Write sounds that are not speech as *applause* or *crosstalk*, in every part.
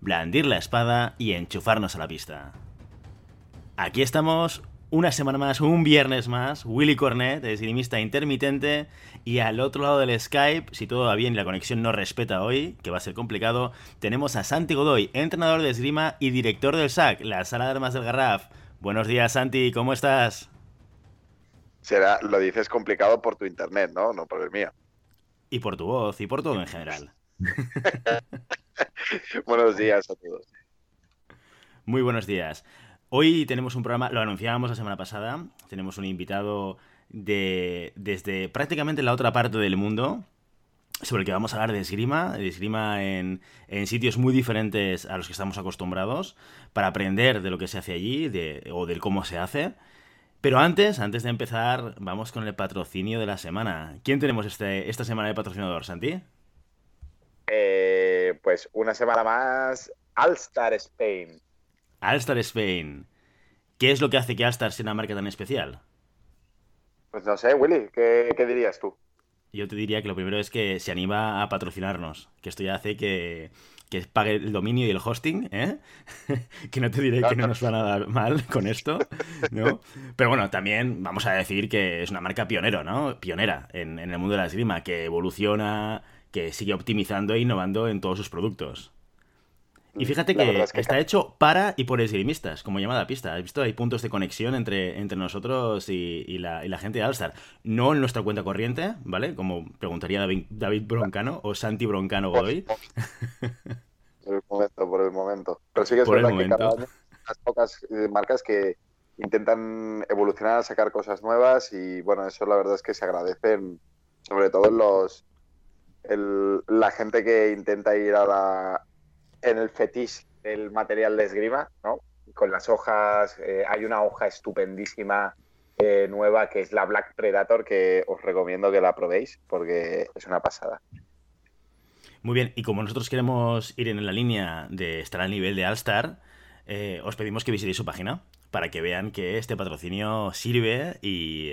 blandir la espada y enchufarnos a la pista. Aquí estamos una semana más, un viernes más, Willy Cornet, esgrimista intermitente, y al otro lado del Skype, si todo va bien y la conexión no respeta hoy, que va a ser complicado, tenemos a Santi Godoy, entrenador de esgrima y director del SAC, la Sala de Armas del Garraf. Buenos días, Santi, ¿cómo estás? Será, lo dices complicado por tu internet, ¿no? No por el mío. Y por tu voz, y por todo en general. *laughs* *laughs* buenos días a todos. Muy buenos días. Hoy tenemos un programa, lo anunciábamos la semana pasada, tenemos un invitado de, desde prácticamente la otra parte del mundo, sobre el que vamos a hablar de esgrima, de esgrima en, en, sitios muy diferentes a los que estamos acostumbrados, para aprender de lo que se hace allí de, o del cómo se hace. Pero antes, antes de empezar, vamos con el patrocinio de la semana. ¿Quién tenemos este, esta semana de patrocinador, Santi? Eh, pues una semana más, Alstar Spain. Alstar Spain. ¿Qué es lo que hace que Alstar sea una marca tan especial? Pues no sé, Willy, ¿qué, dirías tú? Yo te diría que lo primero es que se anima a patrocinarnos, que esto ya hace que, que pague el dominio y el hosting, ¿eh? *laughs* que no te diré que no nos van a dar mal con esto, ¿no? Pero bueno, también vamos a decir que es una marca pionero, ¿no? Pionera en, en el mundo de la esgrima, que evoluciona, que sigue optimizando e innovando en todos sus productos. Y fíjate que, está hecho para y por esgrimistas, como llamada pista. Has visto, hay puntos de conexión entre, entre nosotros y, la, gente de Alstar. No en nuestra cuenta corriente, ¿vale? Como preguntaría David, Broncano o Santi Broncano Godoy. *laughs* Por el momento, por el momento. Pero sí que es verdad que cada año hay pocas eh, marcas que intentan evolucionar, sacar cosas nuevas y bueno, eso la verdad es que se agradecen, sobre todo en los la gente que intenta ir a la, en el fetiche del material de esgrima, ¿no? Con las hojas, eh, hay una hoja estupendísima eh, nueva que es la Black Predator que os recomiendo que la probéis porque es una pasada. Muy bien, y como nosotros queremos ir en la línea de estar al nivel de All-Star, eh, os pedimos que visitéis su página para que vean que este patrocinio sirve y,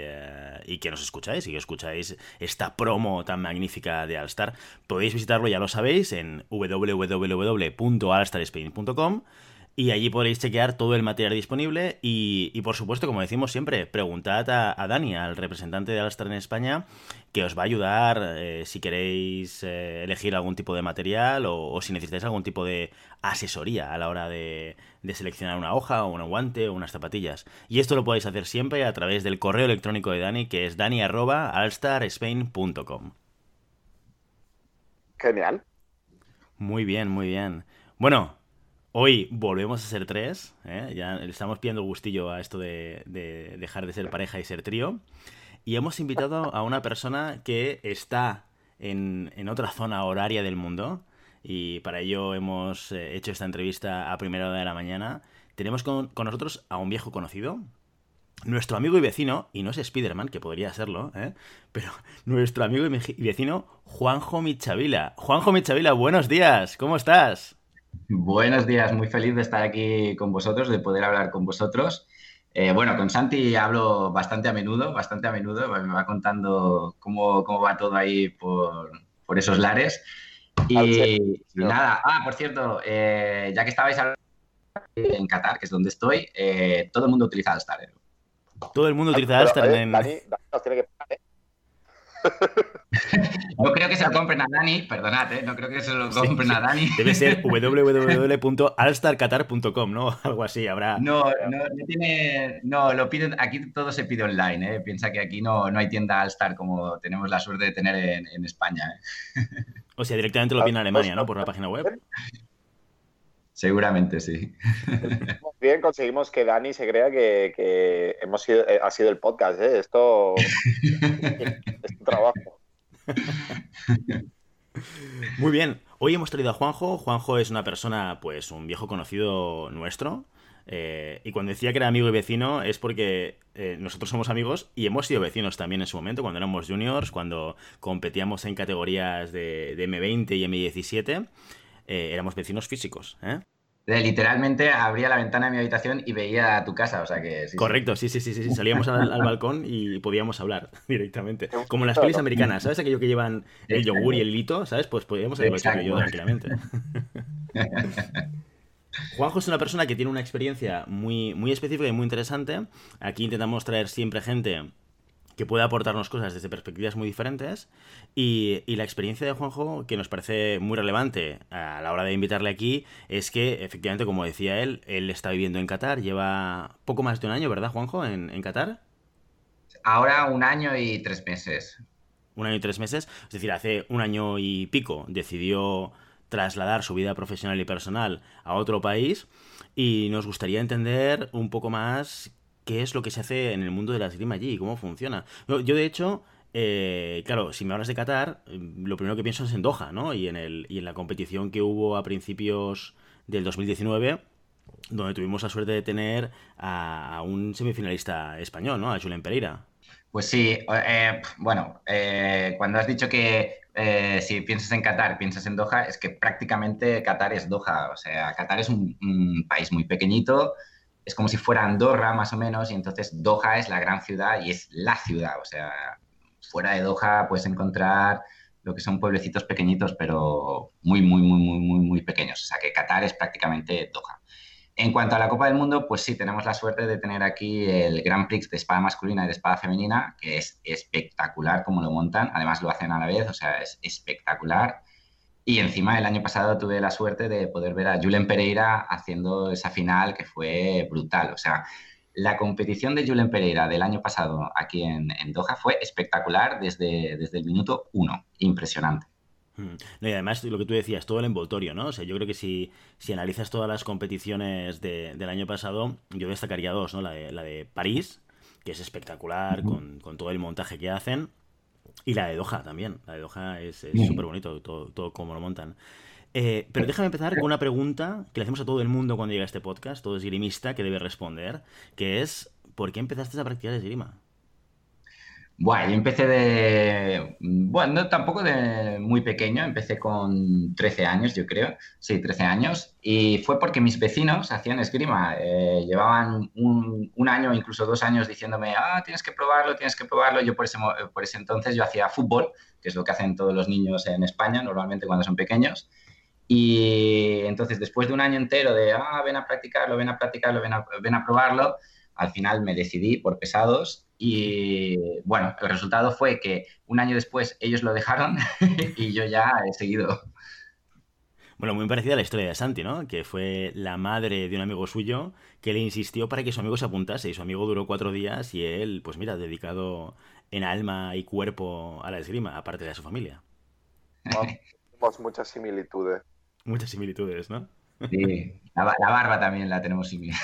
y, que nos escucháis y que escucháis esta promo tan magnífica de Alstar. Podéis visitarlo, ya lo sabéis, en www.alstarspain.com y allí podréis chequear todo el material disponible y, por supuesto, como decimos siempre, preguntad a, Dani, al representante de Alstar en España, que os va a ayudar eh, si queréis eh, elegir algún tipo de material o, si necesitáis algún tipo de asesoría a la hora de, seleccionar una hoja o un guante o unas zapatillas. Y esto lo podéis hacer siempre a través del correo electrónico de Dani, que es dani.alstarspain.com. Genial. Muy bien, muy bien. Bueno, Hoy volvemos a ser tres, ¿eh? ya le estamos pidiendo gustillo a esto de, dejar de ser pareja y ser trío. Y hemos invitado a una persona que está en, otra zona horaria del mundo. Y para ello hemos eh, hecho esta entrevista a primera hora de la mañana. Tenemos con, nosotros a un viejo conocido, nuestro amigo y vecino, y no es Spiderman, que podría serlo, ¿eh? pero nuestro amigo y vecino, Juanjo Michavila. Juanjo Michavila, buenos días, ¿cómo estás? Buenos días, muy feliz de estar aquí con vosotros, de poder hablar con vosotros. Eh, bueno, con Santi hablo bastante a menudo, bastante a menudo, me va contando cómo, cómo va todo ahí por, por esos lares. Y, nada, ah, por cierto, eh, ya que estabais en Qatar, que es donde estoy, eh, todo el mundo utiliza Alstar. Todo el mundo utiliza Alstar en... Dani, nos tiene que *laughs* no creo que se lo compren a Dani, perdonad, ¿eh? no creo que se lo compren a Dani. Debe ser *laughs* www.alstarqatar.com, ¿no? Algo así habrá. No, no, no, tiene. No, lo piden. Aquí todo se pide online, ¿eh? Piensa que aquí no, no hay tienda Alstar como tenemos la suerte de tener en, España. ¿eh? O sea, directamente lo piden en Alemania, ¿no? Por la página web. Seguramente sí. *laughs* Bien, conseguimos que Dani se crea que, hemos sido, eh, ha sido el podcast, ¿eh? Esto *laughs* es un trabajo. Muy bien. Hoy hemos traído a Juanjo. Juanjo es una persona, pues, un viejo conocido nuestro. Eh, y cuando decía que era amigo y vecino es porque eh, nosotros somos amigos y hemos sido vecinos también en su momento, cuando éramos juniors, cuando competíamos en categorías de, M20 y M17, eh, éramos vecinos físicos. Literalmente abría la ventana de mi habitación y veía tu casa, o sea que... Correcto, sí, sí, sí, sí, salíamos al, balcón y podíamos hablar *laughs* directamente. Como en las pelis americanas, ¿sabes? Aquello que llevan el yogur y el lito, ¿sabes? Pues podíamos haberlo hecho yo tranquilamente. *laughs* Juanjo es una persona que tiene una experiencia muy, muy específica y muy interesante. Aquí intentamos traer siempre gente que pueda aportarnos cosas desde perspectivas muy diferentes. Y, la experiencia de Juanjo, que nos parece muy relevante a la hora de invitarle aquí, es que efectivamente, como decía él, él está viviendo en Qatar, lleva poco más de un año, ¿verdad, Juanjo, en, en Qatar? Ahora un año y tres meses. Un año y tres meses, es decir, hace un año y pico decidió trasladar su vida profesional y personal a otro país y nos gustaría entender un poco más qué es lo que se hace en el mundo de la esgrima allí, cómo funciona. Yo, de hecho, eh, claro, si me hablas de Qatar, lo primero que pienso es en Doha, ¿no? Y en, el, y en la competición que hubo a principios del 2019, donde tuvimos la suerte de tener a, un semifinalista español, ¿no? A Julen Pereira. Pues sí, eh, bueno, eh, cuando has dicho que eh, si piensas en Qatar, piensas en Doha, es que prácticamente Qatar es Doha. O sea, Qatar es un, país muy pequeñito, es como si fuera Andorra más o menos, y entonces Doha es la gran ciudad y es la ciudad. O sea, fuera de Doha puedes encontrar lo que son pueblecitos pequeñitos, pero muy, muy, muy, muy, muy, muy pequeños. O sea, que Qatar es prácticamente Doha. En cuanto a la Copa del Mundo, pues sí, tenemos la suerte de tener aquí el Grand Prix de espada masculina y de espada femenina, que es espectacular como lo montan, además lo hacen a la vez, o sea, es espectacular. Y encima el año pasado tuve la suerte de poder ver a Julen Pereira haciendo esa final que fue brutal. O sea, la competición de Julen Pereira del año pasado aquí en, Doha fue espectacular desde, desde el minuto uno, impresionante. Mm. y además, lo que tú decías, todo el envoltorio, ¿no? O sea, yo creo que si, si analizas todas las competiciones del año pasado, yo destacaría dos, ¿no? La de, la de París, que es espectacular, con, todo el montaje que hacen, y la de Doha también. La de Doha es súper bonito, todo, todo cómo lo montan. Eh, pero déjame empezar con una pregunta que le hacemos a todo el mundo cuando llega a este podcast, todo esgrimista que debe responder, que es, ¿por qué empezaste a practicar esgrima? Bueno, yo empecé de, bueno, no, tampoco de muy pequeño, empecé con 13 años, yo creo, sí, 13 años, y fue porque mis vecinos hacían esgrima, eh, llevaban un, un, año, incluso dos años diciéndome, ah, tienes que probarlo, tienes que probarlo, yo por ese, por ese entonces yo hacía fútbol, que es lo que hacen todos los niños en España, normalmente cuando son pequeños, y entonces después de un año entero de, ah, ven a practicarlo, ven a practicarlo, ven a, ven a probarlo, al final me decidí por pesados y bueno, el resultado fue que un año después ellos lo dejaron *laughs* y yo ya he seguido. Bueno, muy parecida a la historia de Santi, ¿no? Que fue la madre de un amigo suyo que le insistió para que su amigo se apuntase y su amigo duró cuatro días y él, pues mira, dedicado en alma y cuerpo a la esgrima, aparte de a su familia. Tenemos *laughs* muchas similitudes. Muchas similitudes, ¿no? Sí, la, la barba también la tenemos similar.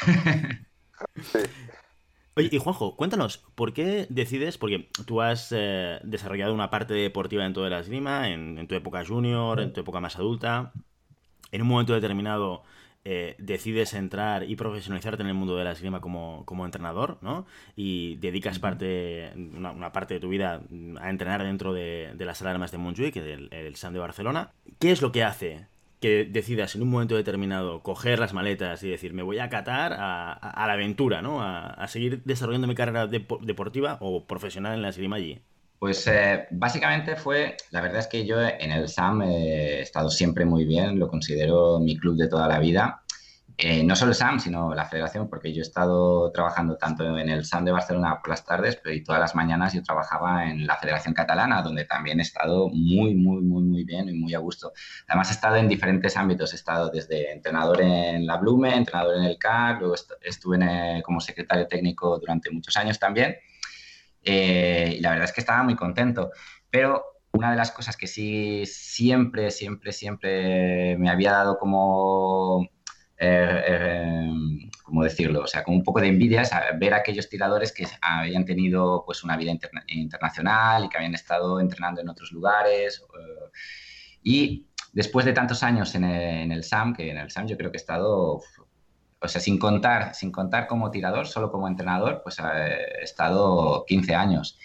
sí. *laughs* Oye, y Juanjo, cuéntanos, ¿por qué decides? Porque tú has eh, desarrollado una parte deportiva en toda la esgrima, en, tu época junior, en tu época más adulta. En un momento determinado eh, decides entrar y profesionalizarte en el mundo de la esgrima como, entrenador, ¿no? Y dedicas parte, una, parte de tu vida a entrenar dentro de, las alarmas de Montjuic, del el SAN de Barcelona. ¿Qué es lo que hace que decidas en un momento determinado coger las maletas y decir, me voy a catar a, la aventura, ¿no? A, seguir desarrollando mi carrera deportiva o profesional en la esgrima allí? Pues eh, básicamente fue, la verdad es que yo en el SAM he estado siempre muy bien, lo considero mi club de toda la vida eh, no solo el SAM, sino la federación, porque yo he estado trabajando tanto en el SAM de Barcelona por las tardes, pero y todas las mañanas yo trabajaba en la Federación Catalana, donde también he estado muy, muy, muy, muy bien y muy a gusto. Además, he estado en diferentes ámbitos. He estado desde entrenador en la Blume, entrenador en el CAR, luego estuve eh, como secretario técnico durante muchos años también. Eh, y la verdad es que estaba muy contento. Pero una de las cosas que sí siempre, siempre, siempre me había dado como eh, eh, ¿cómo decirlo? O sea, con un poco de envidia ver a aquellos tiradores que habían tenido pues una vida internacional y que habían estado entrenando en otros lugares. Y después de tantos años en el, SAM, que en el SAM yo creo que he estado, o sea, sin contar, sin contar como tirador, solo como entrenador, pues he estado 15 años.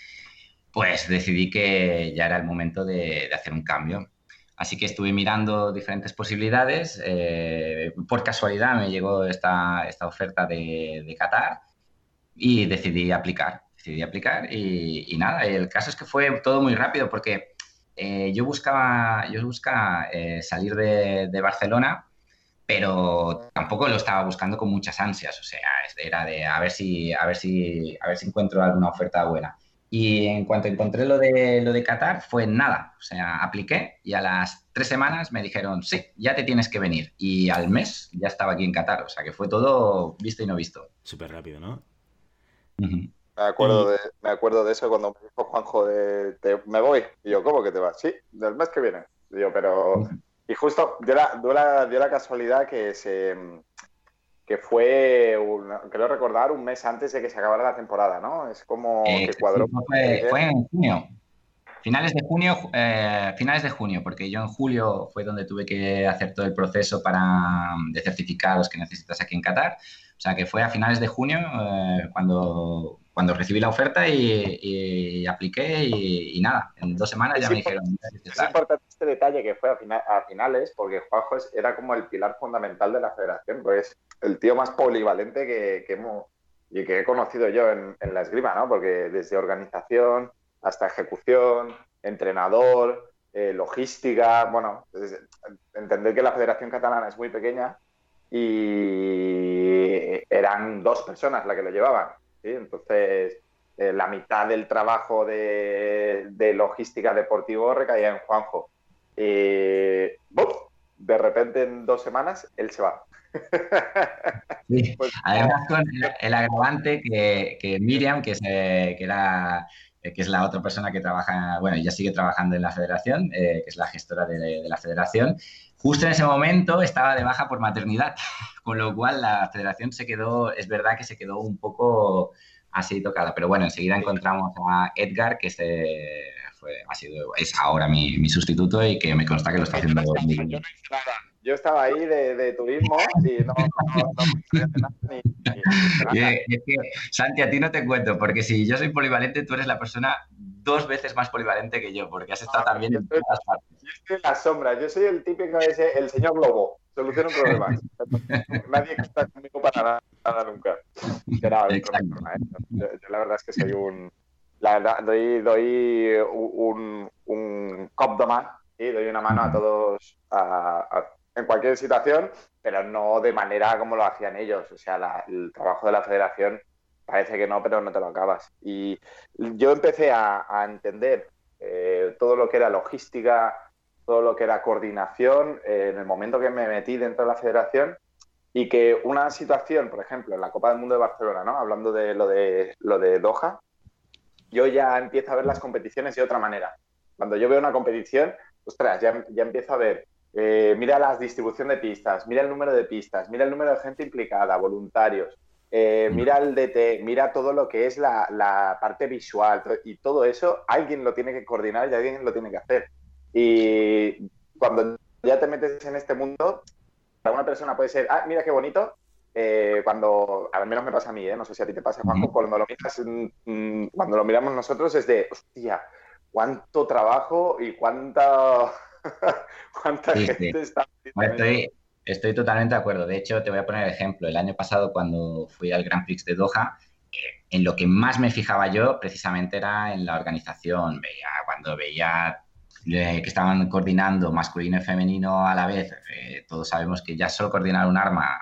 Pues decidí que ya era el momento de, hacer un cambio. Así que estuve mirando diferentes posibilidades. Eh, por casualidad me llegó esta, esta oferta de, de Qatar y decidí aplicar. Decidí aplicar y, y, nada, el caso es que fue todo muy rápido porque eh, yo buscaba, yo buscaba eh, salir de, Barcelona, pero tampoco lo estaba buscando con muchas ansias. O sea, era de a ver si, a ver si, a ver si encuentro alguna oferta buena. Y en cuanto encontré lo de, lo de Qatar, fue nada. O sea, apliqué y a las tres semanas me dijeron, sí, ya te tienes que venir. Y al mes ya estaba aquí en Qatar. O sea, que fue todo visto y no visto. Súper rápido, ¿no? Me acuerdo, de, me acuerdo de eso cuando me dijo Juanjo de me voy. Y yo, ¿cómo que te vas? Sí, del mes que viene. Y yo, pero. Y justo dio la, dio la, casualidad que se que fue, creo recordar, un mes antes de que se acabara la temporada, ¿no? Es como eh, que cuadró. Fue, en junio. Finales de junio, eh, finales de junio, porque yo en julio fue donde tuve que hacer todo el proceso para, de certificados que necesitas aquí en Qatar. O sea que fue a finales de junio eh, cuando cuando recibí la oferta y, apliqué y, nada, en dos semanas ya me dijeron. Es importante este detalle que fue a, finales, porque Juanjo era como el pilar fundamental de la federación, pues el tío más polivalente que, hemos y que he conocido yo en, la esgrima, ¿no? Porque desde organización hasta ejecución, entrenador, eh, logística, bueno, entender que la Federación Catalana es muy pequeña y eran dos personas las que lo llevaban entonces, eh, la mitad del trabajo de, logística deportivo recaía en Juanjo. Y de repente en dos semanas él se va. *laughs* Pues, Además, con el, agravante que, Miriam, que, era que es la otra persona que trabaja, bueno, ya sigue trabajando en la federación, eh, que es la gestora de, la federación, justo en ese momento estaba de baja por maternidad, *laughs* con lo cual la federación se quedó, es verdad que se quedó un poco así tocada, pero bueno, enseguida encontramos a Edgar, que se fue, ha sido, es ahora mi, sustituto y que me consta que lo está haciendo muy bien. Yo estaba ahí de, turismo y no, no, ni, Es que, Santi, a ti no te cuento, porque si yo soy polivalente, tú eres la persona dos veces más polivalente que yo, porque has estado ah, también en todas partes. Yo estoy en la sombra, yo soy el típico ese, el señor Globo, soluciona un problema. *laughs* Nadie está conmigo para nada, nunca. yo, la verdad es que soy un... La verdad, doy, doy un, un cop de mano y doy una mano a todos en cualquier situación, pero no de manera como lo hacían ellos. O sea, el trabajo de la federación parece que no, pero no te lo acabas. Y yo empecé a, entender eh, todo lo que era logística, todo lo que era coordinación, eh, en el momento que me metí dentro de la federación y que una situación, por ejemplo, en la Copa del Mundo de Barcelona, ¿no? hablando de lo de, lo de Doha, yo ya empiezo a ver las competiciones de otra manera. Cuando yo veo una competición, ostras, ya, ya empiezo a ver eh, mira la distribución de pistas, mira el número de pistas, mira el número de gente implicada, voluntarios, eh, mira el DT, mira todo lo que es la, parte visual y todo eso, alguien lo tiene que coordinar y alguien lo tiene que hacer. Y cuando ya te metes en este mundo, para una persona puede ser, ah, mira qué bonito, eh, cuando, al menos me pasa a mí, ¿eh? no sé si a ti te pasa, Juanjo, cuando lo, miras, mm, cuando lo miramos nosotros es de, hostia, cuánto trabajo y cuánta, *laughs* cuánta gente está... Estoy totalmente de acuerdo. De hecho, te voy a poner el ejemplo. El año pasado, cuando fui al Grand Prix de Doha, eh, en lo que más me fijaba yo precisamente era en la organización. Veía, cuando veía eh, que estaban coordinando masculino y femenino a la vez, eh, todos sabemos que ya solo coordinar un arma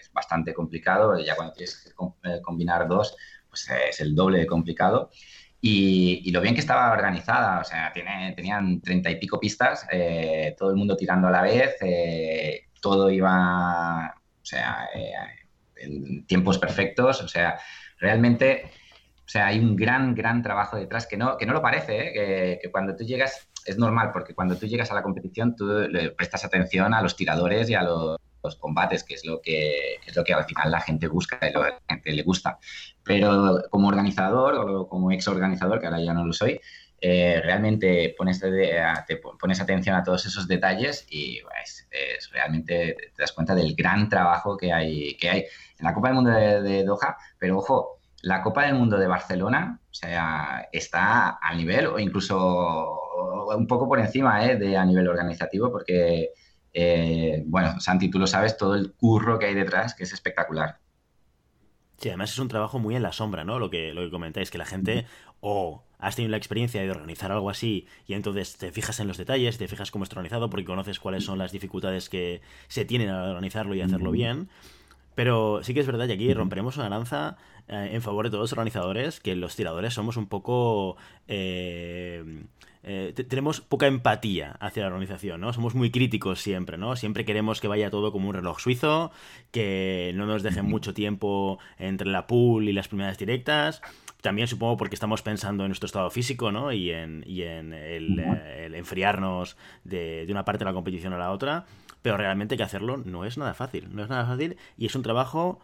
es bastante complicado. Ya cuando tienes que combinar dos, pues es el doble de complicado. Y, lo bien que estaba organizada, o sea, tiene, tenían treinta y pico pistas, todo el mundo tirando a la vez, todo iba, o sea, eh, en tiempos perfectos, o sea, realmente, o sea, hay un gran, gran trabajo detrás que no, que no lo parece, ¿eh? que, cuando tú llegas, es normal, porque cuando tú llegas a la competición, tú le prestas atención a los tiradores y a los, combates, que es lo que, es lo que al final la gente busca y lo que la gente le gusta. Pero como organizador o como ex organizador, que ahora ya no lo soy, eh, realmente pones, te pones atención a todos esos detalles y pues, realmente te das cuenta del gran trabajo que hay, que hay en la Copa del Mundo de, Doha, pero ojo, la Copa del Mundo de Barcelona está al nivel o incluso un poco por encima ¿eh? de a nivel organizativo porque, eh, bueno, Santi, tú lo sabes, todo el curro que hay detrás, que es espectacular. Sí, además es un trabajo muy en la sombra, ¿no? Lo que, lo que comentáis, que la gente o has tenido la experiencia de organizar algo así y entonces te fijas en los detalles, te fijas cómo está organizado porque conoces cuáles son las dificultades que se tienen a organizarlo y hacerlo bien. Pero sí que es verdad que aquí romperemos una lanza eh, en favor de todos los organizadores, que los tiradores somos un poco... Eh, eh, tenemos poca empatía hacia la organización, ¿no? Somos muy críticos siempre, ¿no? Siempre queremos que vaya todo como un reloj suizo, que no nos dejen mucho tiempo entre la pool y las primeras directas. También supongo porque estamos pensando en nuestro estado físico, ¿no? Y en, el, enfriarnos de, de una parte de la competición a la otra. Pero realmente que hacerlo no es nada fácil. No es nada fácil y es un trabajo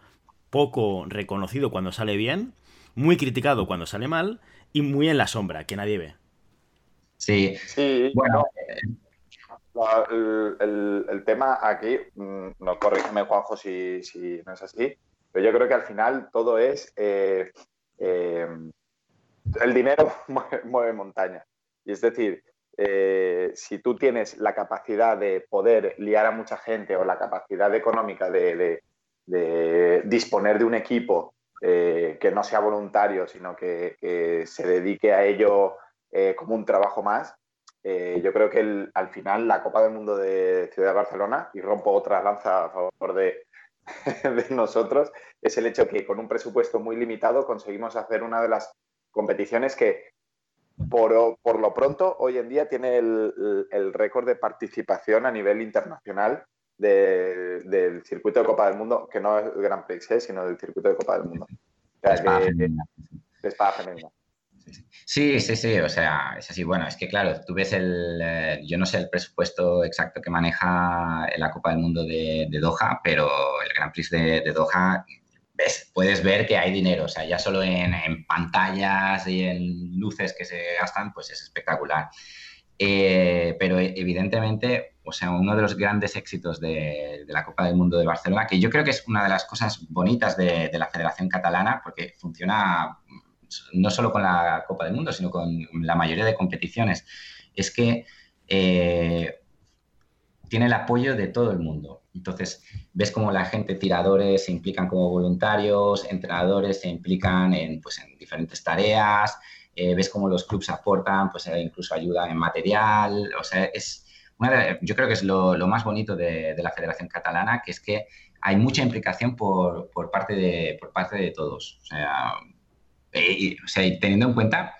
poco reconocido cuando sale bien, muy criticado cuando sale mal y muy en la sombra, que nadie ve. Sí, sí. Bueno, el, tema aquí, mm, no corrígeme Juanjo si, si, no es así, pero yo creo que al final todo es eh, eh, el dinero *laughs* mueve, montaña. Y es decir, eh, si tú tienes la capacidad de poder liar a mucha gente o la capacidad económica de, disponer de un equipo que no sea voluntario, sino que, se dedique a ello eh, como un trabajo más. Eh, yo creo que al final la Copa del Mundo de Ciudad de Barcelona, y rompo otra lanza a favor *laughs* de, nosotros, es el hecho que con un presupuesto muy limitado conseguimos hacer una de las competiciones que por, lo pronto hoy en día tiene el, récord de participación a nivel internacional del circuito de Copa del Mundo, que no es el Grand Prix, ¿eh? sino del circuito de Copa del Mundo. O sea, que, femenina. Sí, sí, sí, o sea, es así. Bueno, es que claro, tú ves el, eh, yo no sé el presupuesto exacto que maneja la Copa del Mundo de, Doha, pero el Grand Prix de, Doha, puedes ver que hay dinero, o sea, ya solo en, pantallas y en luces que se gastan, pues es espectacular. Eh, pero evidentemente, o sea, uno de los grandes éxitos de, la Copa del Mundo de Barcelona, que yo creo que es una de las cosas bonitas de la Federación Catalana, porque funciona no solo con la Copa del Mundo, sino con la mayoría de competiciones, es que eh, tiene el apoyo de todo el mundo. Entonces, ves como la gente, tiradores, se implican como voluntarios, entrenadores se implican en, pues, en diferentes tareas, eh, ves cómo los clubes aportan, pues eh, incluso ayuda en material, o sea, es una yo creo que es lo, más bonito de, la Federación Catalana, que es que hay mucha implicación por, parte, de, por parte de todos. O sea, eh, o sea, teniendo en cuenta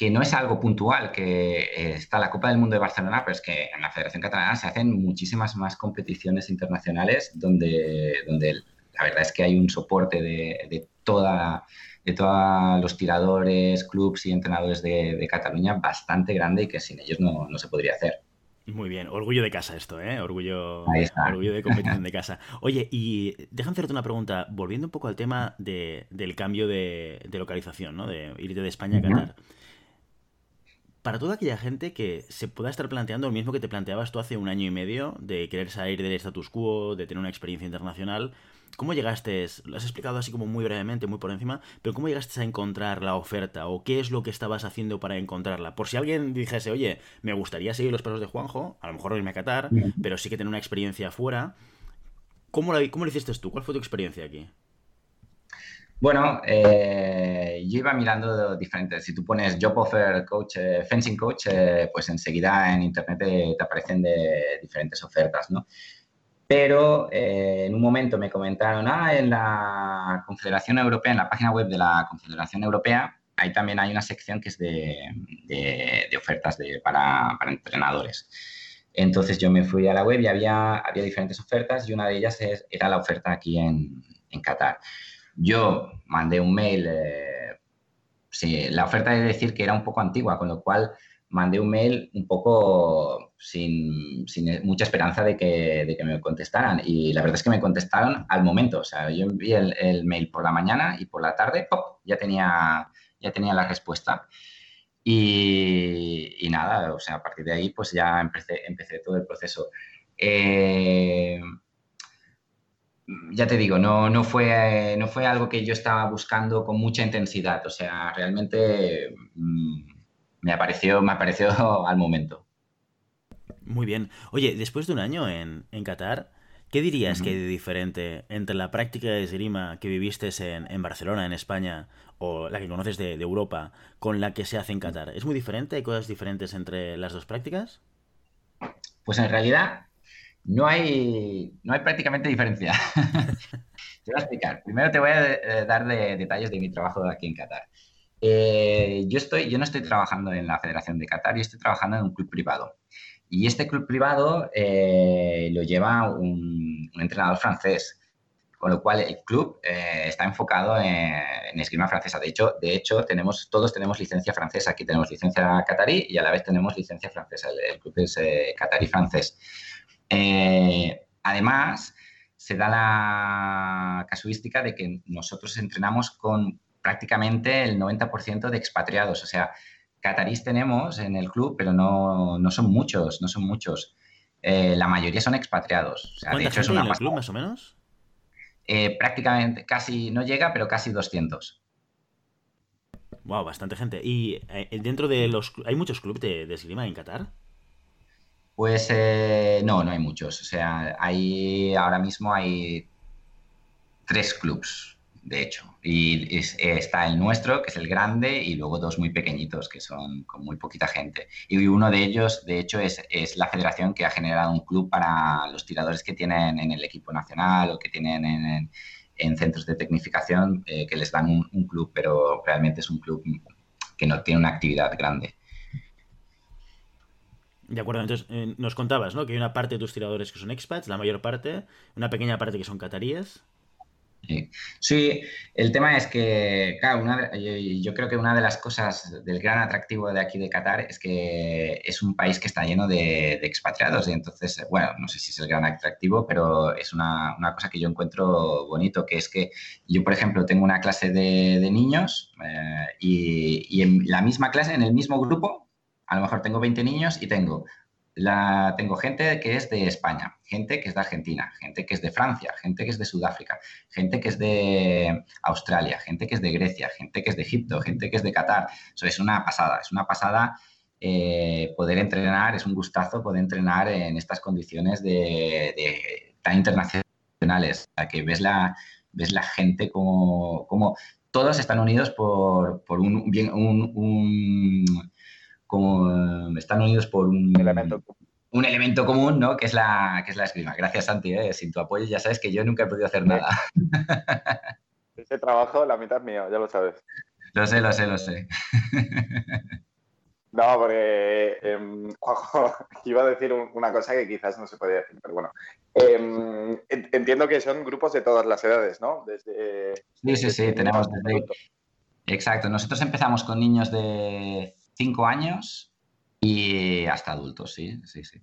que no es algo puntual, que eh, está la Copa del Mundo de Barcelona, pero es que en la Federación Catalana se hacen muchísimas más competiciones internacionales donde, donde la verdad es que hay un soporte de, toda de todos los tiradores, clubs y entrenadores de, Cataluña bastante grande y que sin ellos no, no se podría hacer. Muy bien, orgullo de casa esto, ¿eh? Orgullo, orgullo de competición de casa. Oye, y déjame hacerte una pregunta, volviendo un poco al tema del cambio de, localización, ¿no? De irte de España a Qatar. Para toda aquella gente que se pueda estar planteando lo mismo que te planteabas tú hace un año y medio, de querer salir del status quo, de tener una experiencia internacional, ¿Cómo llegaste, lo has explicado así como muy brevemente, muy por encima, pero cómo llegaste a encontrar la oferta o qué es lo que estabas haciendo para encontrarla? Por si alguien dijese, oye, me gustaría seguir los pasos de Juanjo, a lo mejor irme a Qatar, pero sí que tener una experiencia afuera. ¿Cómo lo, cómo lo hiciste tú? ¿Cuál fue tu experiencia aquí? Bueno, eh, yo iba mirando diferentes. Si tú pones job offer coach, eh, fencing coach, eh, pues enseguida en internet te, aparecen diferentes ofertas, ¿no? pero en un momento me comentaron, ah, en la Confederación Europea, en la página web de la Confederación Europea, ahí también hay una sección que es de, ofertas para, entrenadores. Entonces yo me fui a la web y había diferentes ofertas y una de ellas era la oferta aquí en, Qatar. Yo mandé un mail, eh, la oferta de decir que era un poco antigua, con lo cual mandé un mail un poco sin, mucha esperanza de que, me contestaran. Y la verdad es que me contestaron al momento. O sea, yo envié el, mail por la mañana y por la tarde, ¡pop! ya tenía, ya tenía la respuesta. Y, nada, o sea, a partir de ahí pues ya empecé, empecé todo el proceso. Eh, ya te digo, no, no, fue, no fue algo que yo estaba buscando con mucha intensidad, o sea, realmente mm, me, apareció, me apareció *laughs* al momento. Muy bien. Oye, después de un año en, en Qatar, ¿qué dirías que hay de diferente entre la práctica de esgrima que viviste en, en, Barcelona, en España, o la que conoces de, de, Europa, con la que se hace en Qatar? ¿Es muy diferente? ¿Hay cosas diferentes entre las dos prácticas? Pues en realidad no hay, no hay prácticamente diferencia. *laughs* te voy a explicar. Primero te voy a eh, dar de, detalles de mi trabajo aquí en Qatar. Eh, yo, estoy, yo no estoy trabajando en la Federación de Qatar, yo estoy trabajando en un club privado. Y este club privado eh, lo lleva un, entrenador francés, con lo cual el club está enfocado en, esgrima francesa. De hecho, de hecho tenemos, todos tenemos licencia francesa. Aquí tenemos licencia catarí y a la vez tenemos licencia francesa. El, club es catarí francés. Eh, además, se da la casuística de que nosotros entrenamos con prácticamente el 90% de expatriados. O sea, catarís tenemos en el club, pero no, son muchos, no son muchos. Eh, la mayoría son expatriados. O de hecho, es una en el club, más o menos? Eh, prácticamente, casi, no llega, pero casi 200. Wow, bastante gente. ¿Y dentro de los... ¿Hay muchos clubes de, de esgrima en Qatar? Pues eh, no, no hay muchos. O sea, hay ahora mismo hay tres clubs, de hecho. Y está el nuestro, que es el grande, y luego dos muy pequeñitos, que son con muy poquita gente. Y uno de ellos, de hecho, es, la federación que ha generado un club para los tiradores que tienen en el equipo nacional o que tienen en, centros de tecnificación, eh, que les dan un club, pero realmente es un club que no tiene una actividad grande. De acuerdo, entonces eh, nos contabas, ¿no? Que hay una parte de tus tiradores que son expats, la mayor parte, una pequeña parte que son cataríes. Sí. el tema es que, yo creo que una de las cosas del gran atractivo de aquí de Qatar es que es un país que está lleno de, expatriados y entonces, bueno, no sé si es el gran atractivo, pero es una, cosa que yo encuentro bonito, que es que yo, por ejemplo, tengo una clase de, niños eh, y en la misma clase, en el mismo grupo, a lo mejor tengo 20 niños y tengo, la, tengo gente que es de España, gente que es de Argentina, gente que es de Francia, gente que es de Sudáfrica, gente que es de Australia, gente que es de Grecia, gente que es de Egipto, gente que es de Qatar. Eso es una pasada, es una pasada eh, poder entrenar, es un gustazo poder entrenar en estas condiciones de, tan internacionales, a que ves la, ves la gente como, como todos están unidos por, por un, bien, un como eh, están unidos por un elemento, un elemento común, ¿no? Que es la, que es la esgrima. Gracias, Santi. ¿eh? Sin tu apoyo ya sabes que yo nunca he podido hacer nada. *laughs* Ese trabajo, la mitad es mío, ya lo sabes. Lo sé, lo sé, lo sé. No, porque em, *laughs* iba a decir una cosa que quizás no se podía decir, pero bueno. Em, entiendo que son grupos de todas las edades, ¿no? Desde, sí, sí, sí, tenemos desde... Exacto, nosotros empezamos con niños de cinco años y hasta adultos, sí, sí, sí.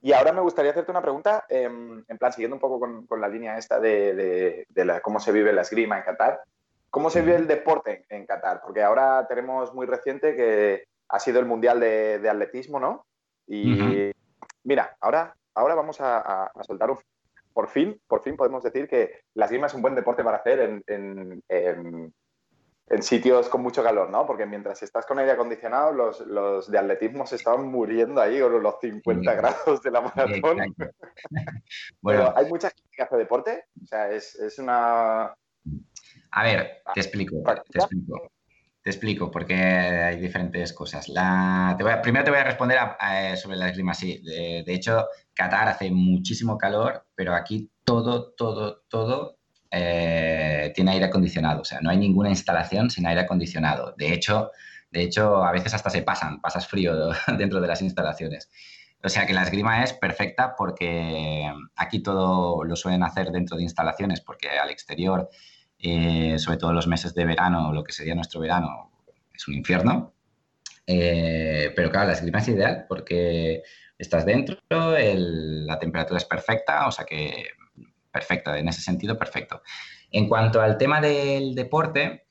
Y ahora me gustaría hacerte una pregunta, em, en plan, siguiendo un poco con, la línea esta de, cómo se vive la esgrima en Qatar. ¿Cómo se vive el deporte en Qatar? Porque ahora tenemos muy reciente que ha sido el Mundial de, Atletismo, ¿no? Y mira, ahora, ahora vamos a, soltar un... Por fin, por fin podemos decir que la esgrima es un buen deporte para hacer en en sitios con mucho calor, ¿no? Porque mientras estás con aire acondicionado, los, los de atletismo se estaban muriendo ahí con los 50 grados de la maratón. *laughs* bueno, ¿hay mucha gente que hace deporte? O sea, es, una... A ver, te explico, te explico. Te explico, porque hay diferentes cosas. La, primero te voy a responder sobre la esgrima. Sí, de, de hecho, Qatar hace muchísimo calor, pero aquí todo, todo, todo eh, tiene aire acondicionado. O sea, no hay ninguna instalación sin aire acondicionado. De hecho, de hecho, a veces hasta se pasan, pasas frío *laughs* dentro de las instalaciones. O sea que la esgrima es perfecta porque aquí todo lo suelen hacer dentro de instalaciones, porque al exterior, eh, sobre todo los meses de verano, lo que sería nuestro verano, es un infierno. Eh, pero claro, la esgrima es ideal porque estás dentro, la temperatura es perfecta, o sea que perfecto, en ese sentido, perfecto. En cuanto al tema del deporte,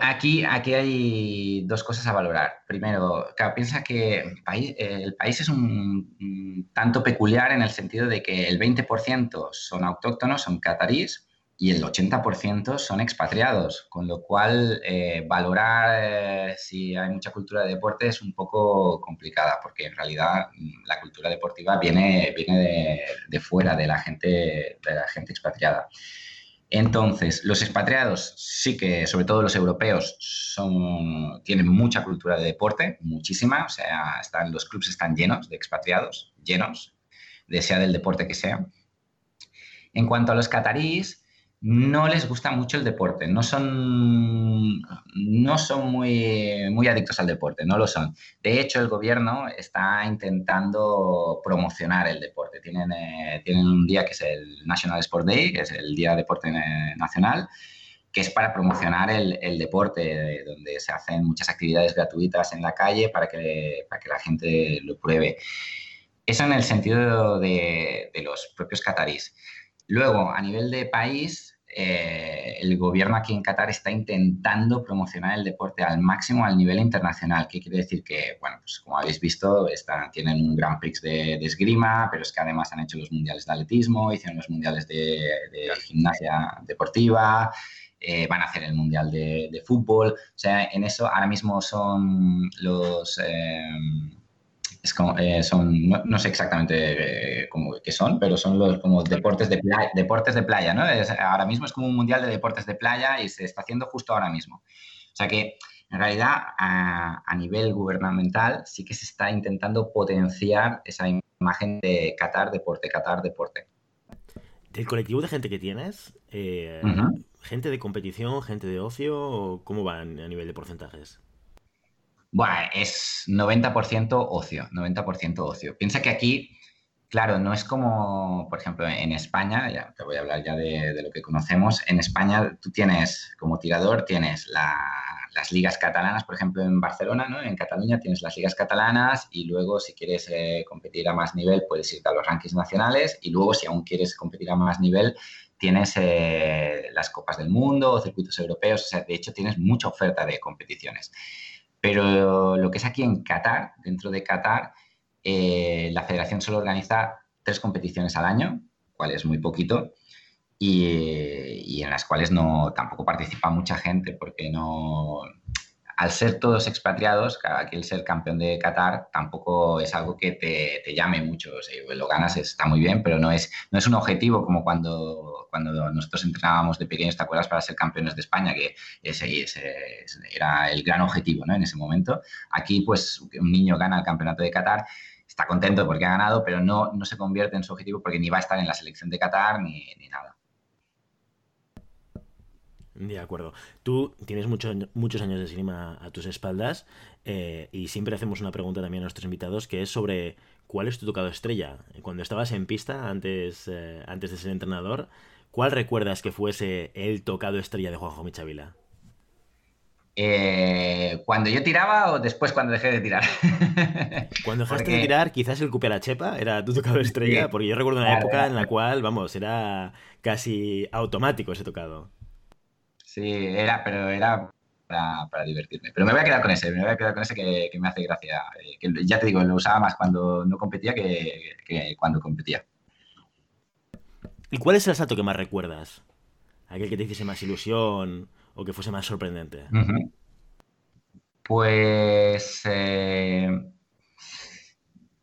aquí, aquí hay dos cosas a valorar. Primero, piensa que el país, el país es un, tanto peculiar en el sentido de que el 20% son autóctonos, son catarís, y el 80% son expatriados, con lo cual eh, valorar eh, si hay mucha cultura de deporte es un poco complicada, porque en realidad mm, la cultura deportiva viene, viene de, fuera, de la, gente, de la gente expatriada. Entonces, los expatriados sí que, sobre todo los europeos, son, tienen mucha cultura de deporte, muchísima, o sea, están, los clubes están llenos de expatriados, llenos, de sea del deporte que sea. En cuanto a los cataríes, no les gusta mucho el deporte, no son, no son muy, muy adictos al deporte, no lo son. De hecho, el gobierno está intentando promocionar el deporte. Tienen, eh, tienen un día que es el National Sport Day, que es el Día de Deporte Nacional, que es para promocionar el, deporte, donde se hacen muchas actividades gratuitas en la calle para que, para que la gente lo pruebe. Eso en el sentido de, de los propios catarís. Luego, a nivel de país, eh, el gobierno aquí en Qatar está intentando promocionar el deporte al máximo al nivel internacional. ¿Qué quiere decir? Que, bueno, pues como habéis visto, tienen un Grand Prix de, esgrima, pero es que además han hecho los mundiales de atletismo, hicieron los mundiales de, gimnasia deportiva, eh, van a hacer el mundial de, fútbol. O sea, en eso ahora mismo son los... Eh, eh, son, no, sé exactamente eh, qué son, pero son los como deportes de playa, deportes de playa, ¿no? ahora mismo es como un mundial de deportes de playa y se está haciendo justo ahora mismo. O sea que en realidad a, nivel gubernamental sí que se está intentando potenciar esa imagen de Qatar deporte, Qatar deporte. ¿Del colectivo de gente que tienes? Eh, ¿Gente de competición, gente de ocio? ¿Cómo van a nivel de porcentajes? Bueno, es 90% ocio, 90% ocio. Piensa que aquí, claro, no es como, por ejemplo, en España, ya te voy a hablar ya de, lo que conocemos, en España tú tienes, como tirador, tienes las ligas catalanas, por ejemplo, en Barcelona, ¿no? En Cataluña tienes las ligas catalanas y luego si quieres eh, competir a más nivel puedes irte a los rankings nacionales y luego si aún quieres competir a más nivel tienes eh, las Copas del Mundo circuitos europeos, o sea, de hecho tienes mucha oferta de competiciones. Pero lo que es aquí en Qatar, dentro de Qatar, eh, la federación solo organiza tres competiciones al año, cual es muy poquito, y, en las cuales no tampoco participa mucha gente porque no al ser todos expatriados, aquí el ser campeón de Qatar tampoco es algo que te, llame mucho. lo ganas está muy bien, pero no es, no es un objetivo como cuando, cuando nosotros entrenábamos de pequeños, ¿te acuerdas? Para ser campeones de España, que ese, ese era el gran objetivo ¿no? en ese momento. Aquí, pues, un niño gana el campeonato de Qatar está contento porque ha ganado, pero no, no se convierte en su objetivo porque ni va a estar en la selección de Qatar ni, ni nada. De acuerdo. Tú tienes muchos años de cinema a tus espaldas eh, y siempre hacemos una pregunta también a nuestros invitados que es sobre cuál es tu tocado estrella. Cuando estabas en pista antes, eh, antes de ser entrenador, ¿cuál recuerdas que fuese el tocado estrella de Juanjo Michavila? Eh, ¿Cuando yo tiraba o después cuando dejé de tirar? *laughs* cuando dejaste de tirar, quizás el Cupera Chepa era tu tocado estrella, porque yo recuerdo una época en la cual, vamos, era casi automático ese tocado. Sí, era, pero era para, divertirme. Pero me voy a quedar con ese, me voy a quedar con ese que, me hace gracia. Eh, que ya te digo, lo usaba más cuando no competía que, cuando competía. ¿Y cuál es el salto que más recuerdas? ¿Aquel que te hiciese más ilusión o que fuese más sorprendente? Pues. Eh,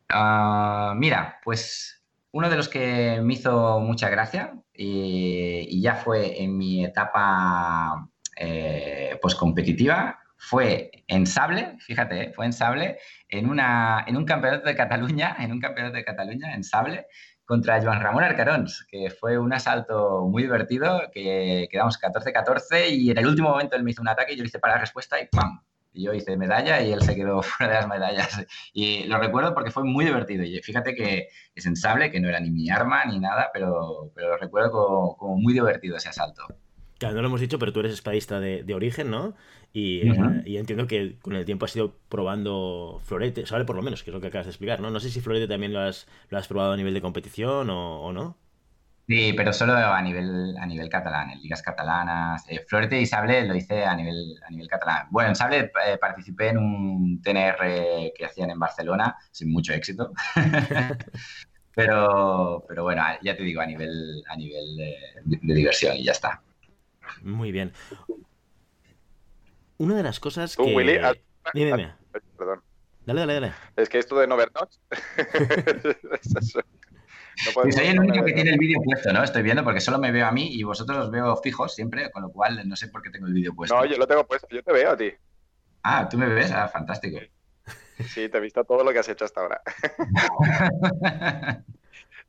ah, mira, pues uno de los que me hizo mucha gracia y, ya fue en mi etapa eh, competitiva fue en sable, fíjate, fue en sable, en, una, en un campeonato de Cataluña, en un campeonato de Cataluña, en sable, contra Joan Ramón Arcarons, que fue un asalto muy divertido, que quedamos 14-14 y en el último momento él me hizo un ataque y yo le hice para la respuesta y ¡pam! Y yo hice medalla y él se quedó *laughs* fuera de las medallas. Y lo recuerdo porque fue muy divertido. Y fíjate que es en sable, que no era ni mi arma ni nada, pero, pero lo recuerdo como, muy divertido ese asalto. Claro, no lo hemos dicho, pero tú eres espadista de, origen, ¿no? Y, eh, y, entiendo que con el tiempo has ido probando florete, ¿sabes? Por lo menos, que es lo que acabas de explicar, ¿no? No sé si florete también lo has, lo has probado a nivel de competición o, o no. Sí, pero solo a nivel, a nivel catalán, en ligas catalanas. Eh, Florete y Sable lo hice a nivel, a nivel catalán. Bueno, en Sable eh, participé en un TNR que hacían en Barcelona, sin mucho éxito. *laughs* pero, pero bueno, ya te digo, a nivel, a nivel de, diversión y ya está. Muy bien. Una de las cosas que... Dime, dime. Perdón. Dale, dale, dale. Es que esto de *laughs* no soy el único que tiene el vídeo puesto, ¿no? Estoy viendo porque solo me veo a mí y vosotros os veo fijos siempre, con lo cual no sé por qué tengo el vídeo puesto. No, yo lo tengo puesto, yo te veo a ti. Ah, ¿tú me ves? Ah, fantástico. Sí, te he visto todo lo que has hecho hasta ahora. *laughs* *laughs*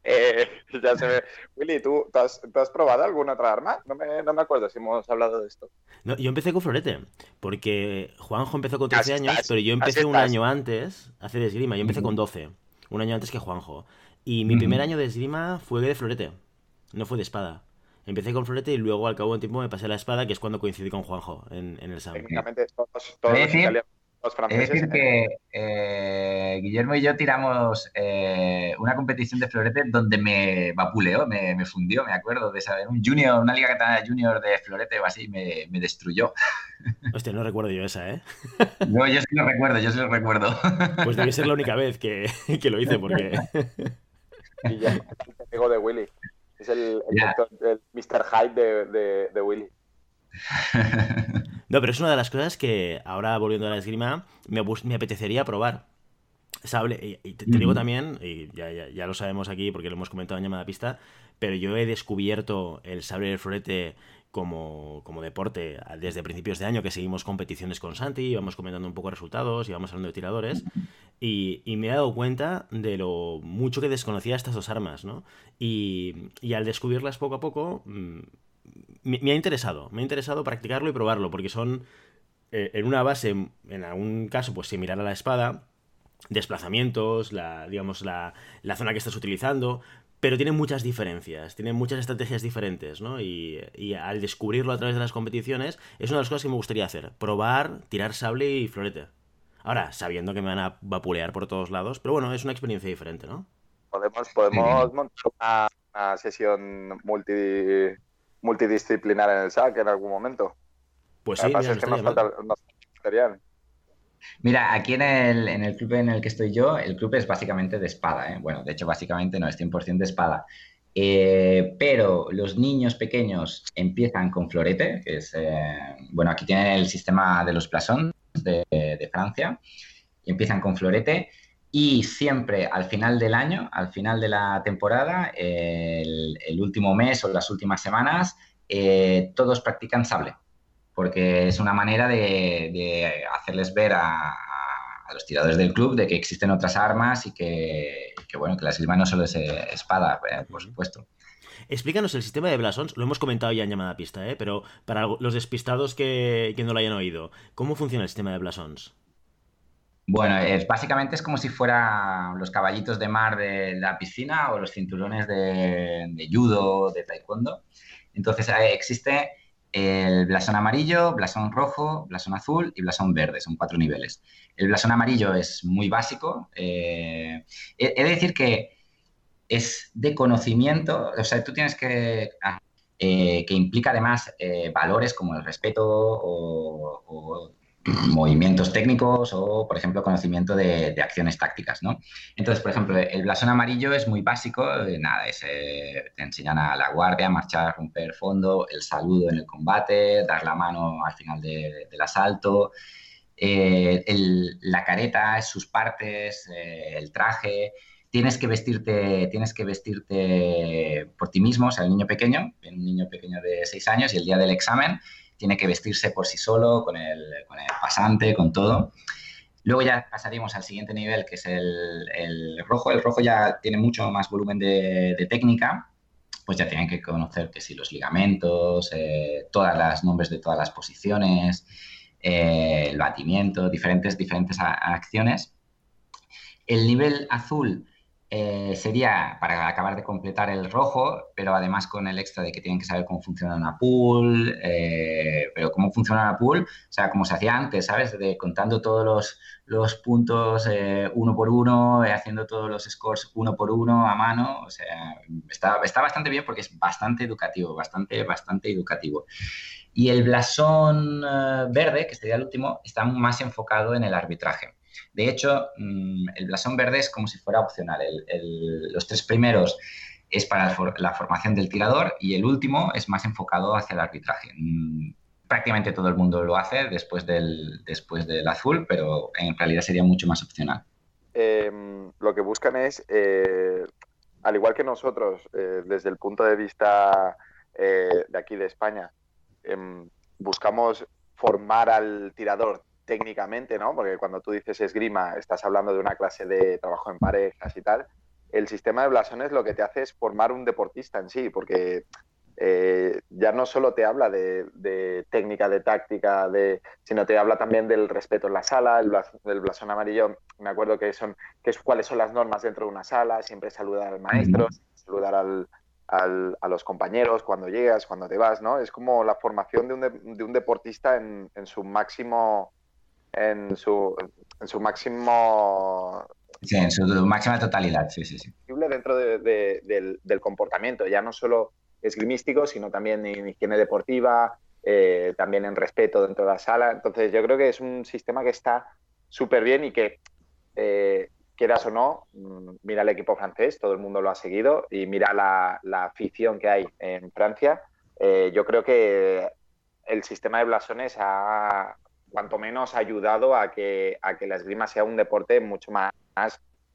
eh, ya se ve. Willy, ¿tú, has, probado alguna otra arma? No me, no me, acuerdo si hemos hablado de esto. No, yo empecé con florete, porque Juanjo empezó con 13 años, pero yo empecé un año antes a hacer esgrima. Yo empecé con 12, un año antes que Juanjo. Y mi primer año de esgrima fue de florete, no fue de espada. Empecé con florete y luego al cabo de tiempo me pasé a la espada, que es cuando coincidí con Juanjo en, el SAM. Técnicamente todos, todos los franceses... Es decir que eh, Guillermo y yo tiramos eh, una competición de florete donde me vapuleó, me, fundió, me acuerdo de saber un junior, una liga catalana junior de florete o así, me, me destruyó. *laughs* Hostia, no recuerdo yo esa, ¿eh? No, yo sí lo recuerdo, yo sí lo recuerdo. Pues debe ser la única vez que, que lo hice, porque... *laughs* Y ya, *laughs* amigo de Willy. Es el, el, Mr. Hyde de, de, Willy. *laughs* No, pero es una de las cosas que ahora volviendo a la esgrima me, me apetecería probar. Sable, y te, digo también, y ya, ya, ya, lo sabemos aquí porque lo hemos comentado en llamada pista, pero yo he descubierto el sable del florete como, como, deporte desde principios de año, que seguimos competiciones con Santi, íbamos comentando un poco resultados, íbamos hablando de tiradores, *laughs* y, me he dado cuenta de lo mucho que desconocía estas dos armas, ¿no? Y, al descubrirlas poco a poco, mm, me, ha interesado, me ha interesado practicarlo y probarlo, porque son, eh, en una base, en algún caso, pues similar a la espada, desplazamientos, la, digamos, la, la zona que estás utilizando, pero tienen muchas diferencias, tienen muchas estrategias diferentes, ¿no? Y, al descubrirlo a través de las competiciones, es una de las cosas que me gustaría hacer, probar, tirar sable y florete. Ahora, sabiendo que me van a vapulear por todos lados, pero bueno, es una experiencia diferente, ¿no? Podemos, podemos montar una, sesión multi, multidisciplinar en el SAC en algún momento. Pues sí, es que nos falta, material. Mira, aquí en el, en el, club en el que estoy yo, el club es básicamente de espada. ¿eh? Bueno, de hecho, básicamente no, es 100% de espada. Eh, pero los niños pequeños empiezan con florete, que es, eh, bueno, aquí tienen el sistema de los plasons de, Francia, y empiezan con florete. Y siempre al final del año, al final de la temporada, el, último mes o las últimas semanas, todos practican sable porque es una manera de, hacerles ver a, los tiradores del club de que existen otras armas y que, bueno, que la esgrima no solo es eh, espada, eh, por supuesto. Explícanos el sistema de blasons, lo hemos comentado ya en llamada pista, ¿eh? pero para los despistados que, no lo hayan oído, ¿cómo funciona el sistema de blasons? Bueno, es, básicamente es como si fueran los caballitos de mar de la piscina o los cinturones de, de judo, de taekwondo. Entonces existe el blasón amarillo, blasón rojo, blasón azul y blasón verde. Son cuatro niveles. El blasón amarillo es muy básico. Eh, decir que es de conocimiento, o sea, tú tienes que... Ah, eh, que implica además eh, valores como el respeto o movimientos técnicos o, por ejemplo, conocimiento de, acciones tácticas, ¿no? Entonces, por ejemplo, el blasón amarillo es muy básico, eh, nada, es, eh, te enseñan a la guardia, marchar, romper fondo, el saludo en el combate, dar la mano al final del asalto, eh, la careta, sus partes, el traje, tienes que vestirte, tienes que vestirte por ti mismo, o sea, el niño pequeño, un niño pequeño de seis años y el día del examen tiene que vestirse por sí solo, con el, pasante, con todo. Luego ya pasaríamos al siguiente nivel, que es el, rojo. El rojo ya tiene mucho más volumen de, técnica, pues ya tienen que conocer que si los ligamentos, eh, todas las nombres de todas las posiciones, eh, el batimiento, diferentes, diferentes acciones. El nivel azul eh, sería para acabar de completar el rojo, pero además con el extra de que tienen que saber cómo funciona una pool, eh, pero cómo funciona una pool, o sea, como se hacía antes, ¿sabes? De contando todos los, puntos eh, uno por uno, haciendo todos los scores uno por uno a mano, o sea, está, está bastante bien porque es bastante educativo, bastante, bastante educativo. Y el blasón verde, que sería el último, está más enfocado en el arbitraje. De hecho, mm, el blasón verde es como si fuera opcional. los tres primeros es para la formación del tirador y el último es más enfocado hacia el arbitraje. Mm, prácticamente todo el mundo lo hace después del, después del azul, pero en realidad sería mucho más opcional. Em, lo que buscan es, eh, al igual que nosotros, eh, desde el punto de vista eh, de aquí de España, em, buscamos formar al tirador técnicamente, ¿no? Porque cuando tú dices esgrima, estás hablando de una clase de trabajo en parejas y tal. El sistema de blasones lo que te hace es formar un deportista en sí, porque eh, ya no solo te habla de, técnica, de táctica, de, sino te habla también del respeto en la sala, el, blasón, amarillo, me acuerdo que son que es, cuáles son las normas dentro de una sala, siempre saludar al maestro, saludar al, a los compañeros cuando llegas, cuando te vas, ¿no? Es como la formación de un, de, un deportista en, en, su máximo en su, en su máximo... Sí, en su máxima totalidad, sí, sí, sí. Dentro del, del, comportamiento, ya no solo esgrimístico, sino también en higiene deportiva, eh, también en respeto dentro de la sala. Entonces yo creo que es un sistema que está súper bien y que, eh, quieras o no, mm, mira el equipo francés, todo el mundo lo ha seguido y mira la, la afición que hay en Francia. Eh, yo creo que el sistema de blasones ha, cuanto menos ha ayudado a que, a que la esgrima sea un deporte mucho más,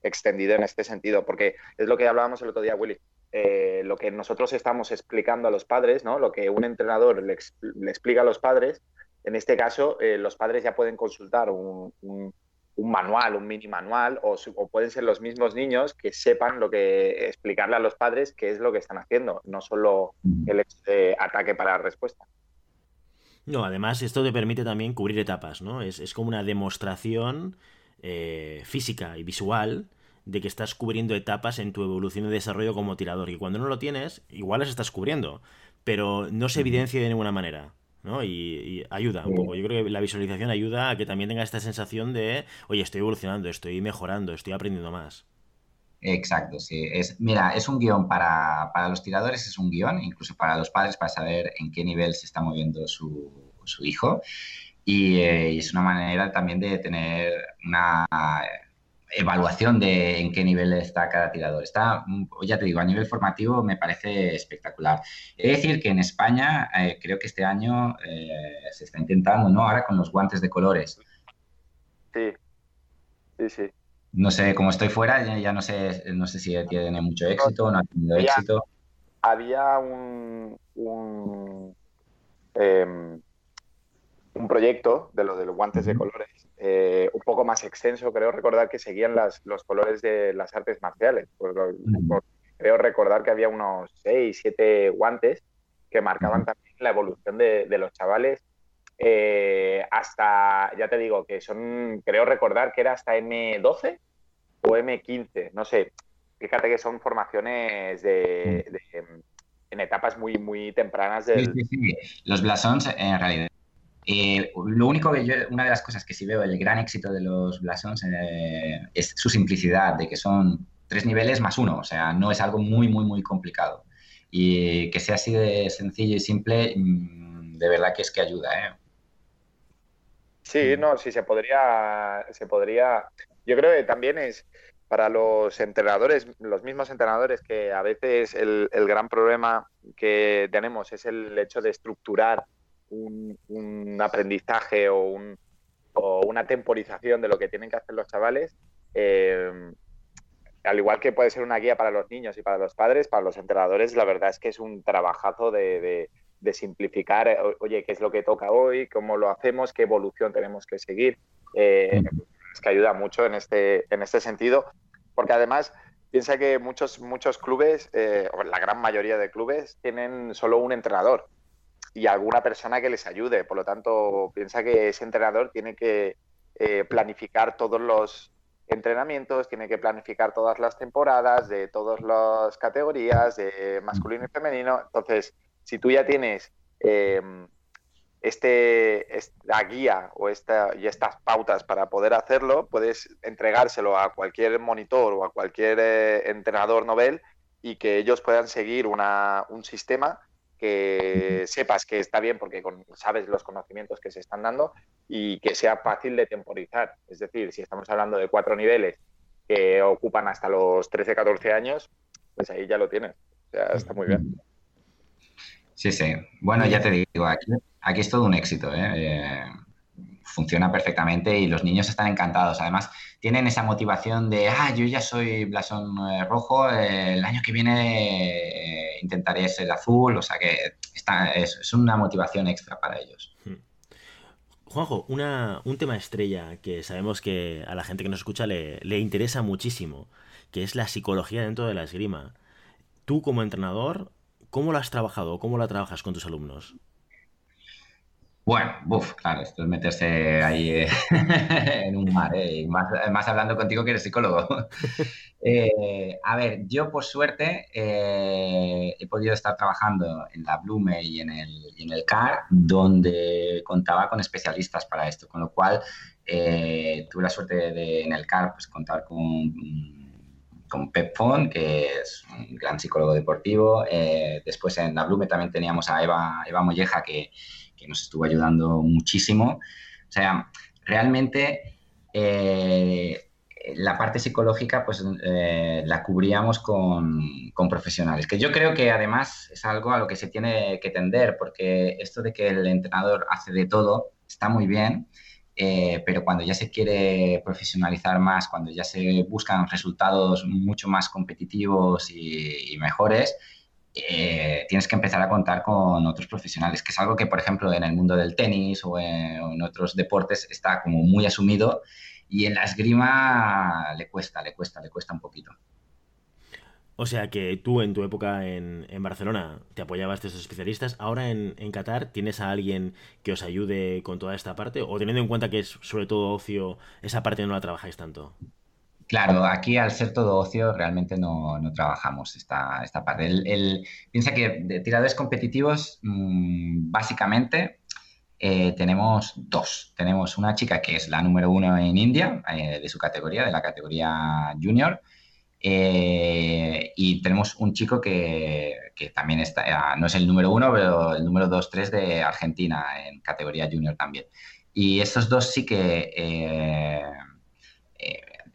extendido en este sentido, porque es lo que hablábamos el otro día, Willy. Eh, lo que nosotros estamos explicando a los padres, ¿no? lo que un entrenador le, explica a los padres, en este caso eh, los padres ya pueden consultar un, manual, un mini manual, o, o, pueden ser los mismos niños que sepan lo que explicarle a los padres qué es lo que están haciendo, no solo el de ataque para respuesta. No, además esto te permite también cubrir etapas, ¿no? Es, como una demostración eh, física y visual de que estás cubriendo etapas en tu evolución y desarrollo como tirador. Y cuando no lo tienes, igual las estás cubriendo, pero no se evidencia de ninguna manera. ¿no? Y, ayuda un poco. Yo creo que la visualización ayuda a que también tenga esta sensación de, oye, estoy evolucionando, estoy mejorando, estoy aprendiendo más. Exacto, sí. Es, mira, es un guion para, los tiradores, es un guion, incluso para los padres, para saber en qué nivel se está moviendo su, hijo. Eh, y, es una manera también de tener una evaluación de en qué nivel está cada tirador. Está, ya te digo, a nivel formativo me parece espectacular. He de decir que en España eh, creo que este año eh, se está intentando, ¿no? Ahora con los guantes de colores. Sí, sí, sí no sé, como estoy fuera, ya, no sé, no sé si tiene mucho éxito o no ha tenido éxito. Había un, un, em, un, proyecto de lo de los guantes de colores, eh, un poco más extenso, creo recordar que seguían las, los colores de las artes marciales. creo recordar que había unos 6, 7 guantes que marcaban también la evolución de, de los chavales eh, hasta, ya te digo, que son, creo recordar que era hasta M12 o M15, no sé. Fíjate que son formaciones de, en etapas muy, muy tempranas del... Sí, sí, sí. Los blasons, en realidad. Eh, lo único que yo, una de las cosas que sí veo el gran éxito de los blasons eh, es su simplicidad, de que son tres niveles más uno, o sea, no es algo muy, muy, muy complicado. Y que sea así de sencillo y simple, mm, de verdad que es que ayuda, ¿eh? Sí, no, sí se podría, se podría. Yo creo que también es para los entrenadores, los mismos entrenadores, que a veces el, gran problema que tenemos es el hecho de estructurar un, aprendizaje o, un, o, una temporización de lo que tienen que hacer los chavales. Eh, al igual que puede ser una guía para los niños y para los padres, para los entrenadores, la verdad es que es un trabajazo de de simplificar, eh, oye, qué es lo que toca hoy, cómo lo hacemos, qué evolución tenemos que seguir. Eh, es que ayuda mucho en este, en este sentido, porque además piensa que muchos, muchos clubes, eh, o la gran mayoría de clubes, tienen solo un entrenador y alguna persona que les ayude. Por lo tanto, piensa que ese entrenador tiene que planificar todos los entrenamientos, tiene que planificar todas las temporadas de todas las categorías, de masculino y femenino. Entonces, si tú ya tienes em, este, esta guía o esta, y estas pautas para poder hacerlo, puedes entregárselo a cualquier monitor o a cualquier eh, entrenador novel y que ellos puedan seguir una, un sistema que sepas que está bien porque sabes los conocimientos que se están dando y que sea fácil de temporizar. Es decir, si estamos hablando de cuatro niveles que ocupan hasta los 13, 14 años, pues ahí ya lo tienes. O sea, está muy bien. Sí, sí. Bueno, ya te digo, aquí, aquí es todo un éxito. ¿eh? Eh, funciona perfectamente y los niños están encantados. Además, tienen esa motivación de, ah, yo ya soy blasón eh, rojo, el año que viene intentaré ser azul, o sea que está, es, una motivación extra para ellos. Hmm. Juanjo, una, un tema estrella que sabemos que a la gente que nos escucha le, le interesa muchísimo, que es la psicología dentro de la esgrima. Tú como entrenador, ¿Cómo lo has trabajado? ¿Cómo la trabajas con tus alumnos? Bueno, buf, claro, esto es meterse ahí eh, *laughs* en un mar, eh, más, hablando contigo que eres psicólogo. *laughs* Eh, a ver, yo por suerte he podido estar trabajando en la Blume y en el, CAR, donde contaba con especialistas para esto, con lo cual tuve la suerte de en el CAR pues, contar con con Pep Font, que es un gran psicólogo deportivo. Eh, después en la Blume también teníamos a Eva, Eva Molleja, que, nos estuvo ayudando muchísimo. O sea, realmente eh, la parte psicológica pues eh, la cubríamos con, con, profesionales, que yo creo que además es algo a lo que se tiene que tender, porque esto de que el entrenador hace de todo está muy bien, eh, pero cuando ya se quiere profesionalizar más, cuando ya se buscan resultados mucho más competitivos y, mejores, eh, tienes que empezar a contar con otros profesionales, que es algo que, por ejemplo, en el mundo del tenis o en, otros deportes está como muy asumido y en la esgrima le cuesta, le cuesta, le cuesta un poquito. O sea que tú en tu época en, Barcelona te apoyabas de esos especialistas. Ahora en, Qatar, ¿tienes a alguien que os ayude con toda esta parte? ¿O teniendo en cuenta que es sobre todo ocio, esa parte no la trabajáis tanto? Claro, aquí al ser todo ocio realmente no, trabajamos esta, esta parte. El, piensa que de tiradores competitivos, mm, básicamente, eh, tenemos dos. Tenemos una chica que es la número uno en India, eh, de su categoría, de la categoría junior, eh, y tenemos un chico que, también está, eh, no es el número uno, pero el número dos, tres de Argentina en categoría junior también. Y estos dos sí que eh,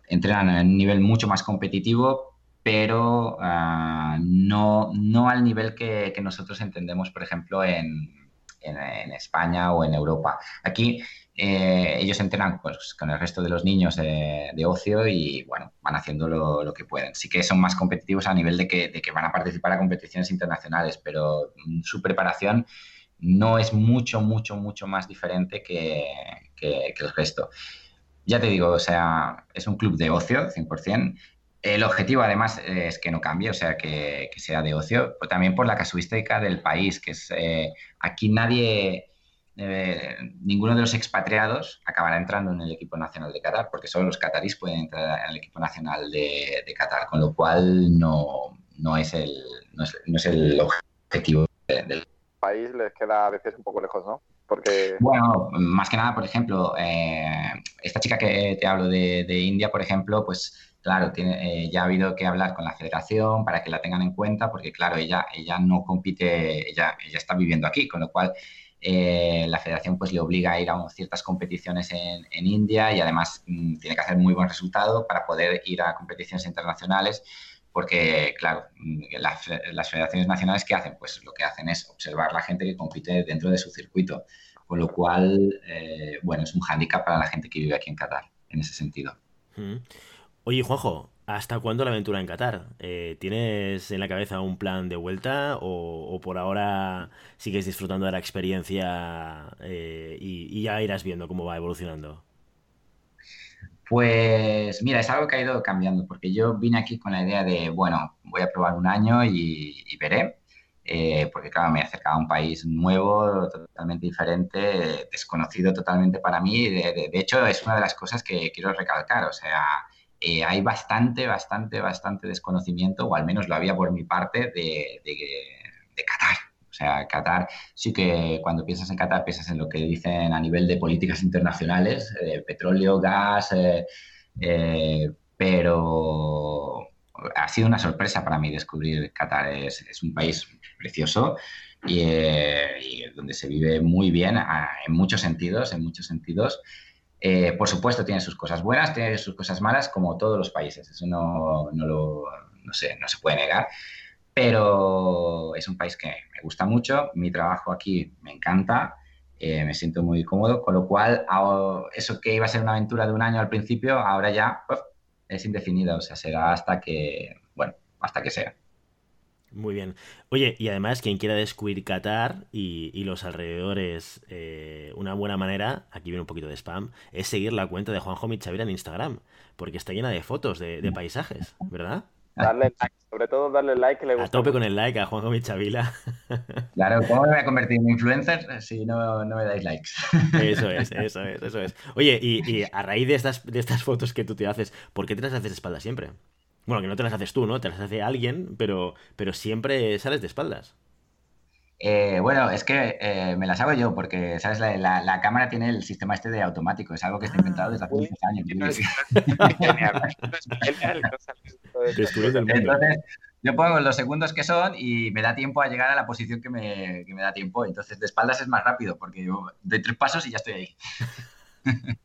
entrenan en un nivel mucho más competitivo, pero ah, no, no, al nivel que, nosotros entendemos, por ejemplo, en, en España o en Europa. Aquí eh, ellos entrenan pues, con el resto de los niños de ocio y bueno, van haciendo lo, que pueden. Sí que son más competitivos a nivel de que, van a participar a competiciones internacionales, pero su preparación no es mucho, mucho, mucho más diferente que, el resto. Ya te digo, o sea, es un club de ocio, 100%. El objetivo además es que no cambie, o sea, que, sea de ocio, también por la casuística del país, que es eh, aquí nadie eh, ninguno de los expatriados acabará entrando en el equipo nacional de Qatar, porque solo los catarís pueden entrar en el equipo nacional de, Qatar, con lo cual no, no, es, el, no, es, el objetivo del país. Les queda a veces un poco lejos, ¿no? Porque... Bueno, más que nada, por ejemplo, eh, esta chica que te hablo de, India, por ejemplo, pues claro, tiene, eh, ya ha habido que hablar con la federación para que la tengan en cuenta, porque claro, ella, ella no compite, ella, ella está viviendo aquí, con lo cual eh, la federación pues le obliga a ir a ciertas competiciones en, India y además mm, tiene que hacer muy buen resultado para poder ir a competiciones internacionales porque, claro, mm, las, federaciones nacionales, ¿qué hacen? Pues lo que hacen es observar la gente que compite dentro de su circuito, con lo cual, eh, bueno, es un hándicap para la gente que vive aquí en Qatar, en ese sentido. Oye, Juanjo, ¿hasta cuándo la aventura en Qatar? Eh, ¿Tienes en la cabeza un plan de vuelta o, por ahora sigues disfrutando de la experiencia eh, y, ya irás viendo cómo va evolucionando? Pues mira, es algo que ha ido cambiando, porque yo vine aquí con la idea de, bueno, voy a probar un año y, veré, eh, porque claro, me he acercado a un país nuevo, totalmente diferente, desconocido totalmente para mí, de, de hecho es una de las cosas que quiero recalcar, o sea, eh, hay bastante, bastante, bastante desconocimiento, o al menos lo había por mi parte, de, Qatar. O sea, Qatar, sí que cuando piensas en Qatar piensas en lo que dicen a nivel de políticas internacionales, eh, petróleo, gas, eh, pero ha sido una sorpresa para mí descubrir Qatar. Es, un país precioso y, donde se vive muy bien en muchos sentidos, en muchos sentidos. Eh, por supuesto, tiene sus cosas buenas, tiene sus cosas malas, como todos los países. Eso no, no, lo, no, sé, no se puede negar. Pero es un país que me gusta mucho. Mi trabajo aquí me encanta. Eh, me siento muy cómodo. Con lo cual, eso que iba a ser una aventura de un año al principio, ahora ya es indefinida. O sea, será hasta que, bueno, hasta que sea. Muy bien. Oye, y además, quien quiera descubrir Qatar y, los alrededores, eh, una buena manera, aquí viene un poquito de spam, es seguir la cuenta de Juanjo Michavira en Instagram, porque está llena de fotos de, paisajes, ¿verdad? Darle like, sobre todo darle like que le gusta. A tope con el like a Juanjo Michavila. Claro, ¿cómo me voy a *laughs* convertir en influencer si no, me dais likes? Eso es, *laughs* eso es, eso es. Oye, y, a raíz de estas, de estas fotos que tú te haces, ¿por qué te las haces espalda siempre? Bueno, que no te las haces tú, ¿no? Te las hace alguien, pero, pero siempre sales de espaldas. Eh, bueno, es que eh, me las hago yo porque, ¿sabes? La, cámara tiene el sistema este de automático, es algo que está inventado desde hace ah, muchos años. *laughs* Entonces, yo pongo los segundos que son y me da tiempo a llegar a la posición que me, que me da tiempo. Entonces, de espaldas es más rápido porque yo doy tres pasos y ya estoy ahí. *laughs*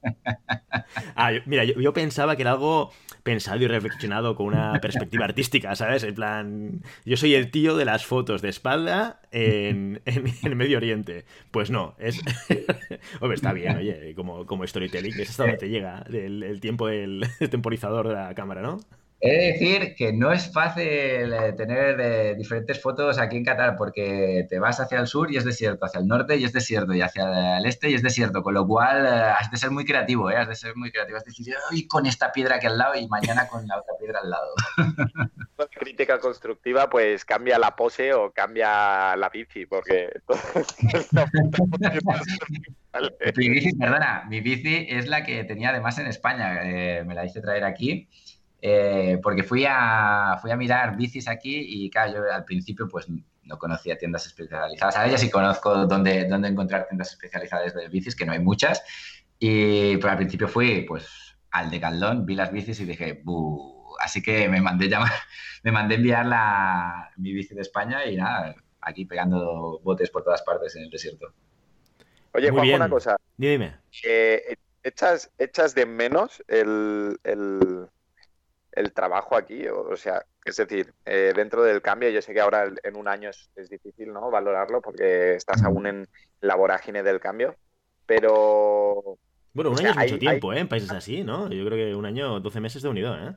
Ah, mira, yo, pensaba que era algo pensado y reflexionado con una *laughs* perspectiva artística, ¿sabes? En plan, yo soy el tío de las fotos de espalda en, en, Medio Oriente. Pues no, es... *laughs* Hombre, está bien, oye, como, como storytelling, es hasta donde te llega el tiempo del temporizador de la cámara, ¿no? He de decir que no es fácil eh, tener eh, diferentes fotos aquí en Qatar porque te vas hacia el sur y es desierto, hacia el norte y es desierto y hacia el este y es desierto, con lo cual eh, has de ser muy creativo, ¿eh? has de ser muy creativo, has de decir, hoy con esta piedra aquí al lado y mañana con la otra piedra al lado. *laughs* Crítica constructiva, pues cambia la pose o cambia la bici, porque... *laughs* mi bici, perdona, mi bici es la que tenía además en España, me la hice traer aquí eh, porque fui a, fui a mirar bicis aquí y claro, yo al principio pues no conocía tiendas especializadas. Ahora ya sí conozco dónde, dónde encontrar tiendas especializadas de bicis, que no hay muchas. Y pues, al principio fui pues al de Caldón, vi las bicis y dije, Buh". así que me mandé llamar, *laughs* me mandé enviar la, mi bici de España y nada, aquí pegando botes por todas partes en el desierto. Oye, Juanjo, una cosa. Dime. Eh, ¿echas, ¿Echas de menos el, el el trabajo aquí, o, sea, es decir, eh, dentro del cambio, yo sé que ahora en un año es, difícil, ¿no? Valorarlo porque estás aún en la vorágine del cambio, pero... Bueno, un año es mucho tiempo, ¿eh? En países así, ¿no? Yo creo que un año, 12 meses de unido, ¿eh?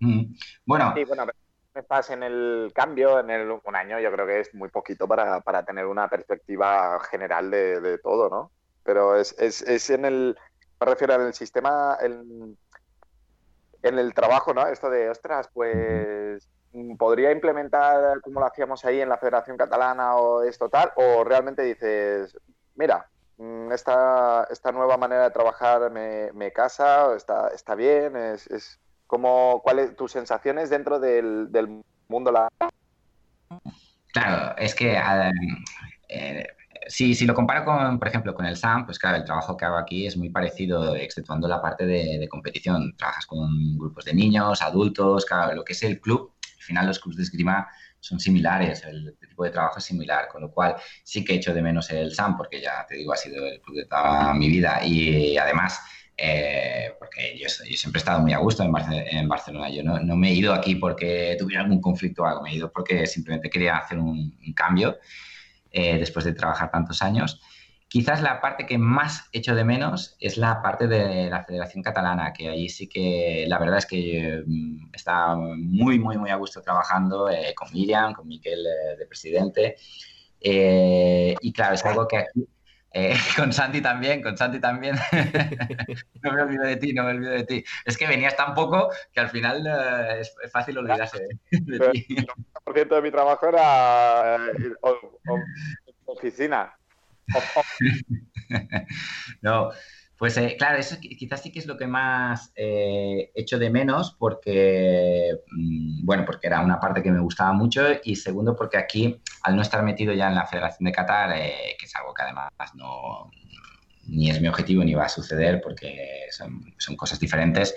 Mm. Bueno... Sí, bueno, estás en el cambio, en el, un año yo creo que es muy poquito para, tener una perspectiva general de, todo, ¿no? Pero es, es, es en el, me refiero al sistema, el, en el trabajo, ¿no? Esto de, ostras, pues mm, podría implementar como lo hacíamos ahí en la Federación Catalana o esto tal, o realmente dices, mira, mm, esta, esta nueva manera de trabajar me, me casa, está, está bien, es, es como, ¿cuáles tus sensaciones dentro del, del mundo laboral? Claro, es que si, si, lo comparo con, por ejemplo, con el SAM, pues claro, el trabajo que hago aquí es muy parecido, exceptuando la parte de, competición. Trabajas con grupos de niños, adultos, claro, lo que es el club, al final los clubes de esgrima son similares, el tipo de trabajo es similar, con lo cual sí que echo de menos el SAM, porque ya te digo, ha sido el club de toda mi vida y además... Eh, porque yo, siempre he estado muy a gusto en, Barcelona. Yo no, me he ido aquí porque tuviera algún conflicto o algo, me he ido porque simplemente quería hacer un, un cambio eh, después de trabajar tantos años. Quizás la parte que más echo de menos es la parte de la Federación Catalana, que ahí sí que la verdad es que mm, está muy, muy, muy a gusto trabajando eh, con Miriam, con Miquel eh, de presidente. y claro, es algo que aquí, *laughs* con Santi también, con Santi también. *laughs* no me olvido de ti, no me olvido de ti. Es que venías tan poco que al final es, fácil olvidarse de, *laughs* ti. Por ciento de mi trabajo era oficina. no, Pues eh, claro, eso quizás sí que es lo que más eh, echo de menos porque, mm, bueno, porque era una parte que me gustaba mucho y segundo porque aquí, al no estar metido ya en la Federación de Qatar, eh, que es algo que además no, ni es mi objetivo ni va a suceder porque son, cosas diferentes,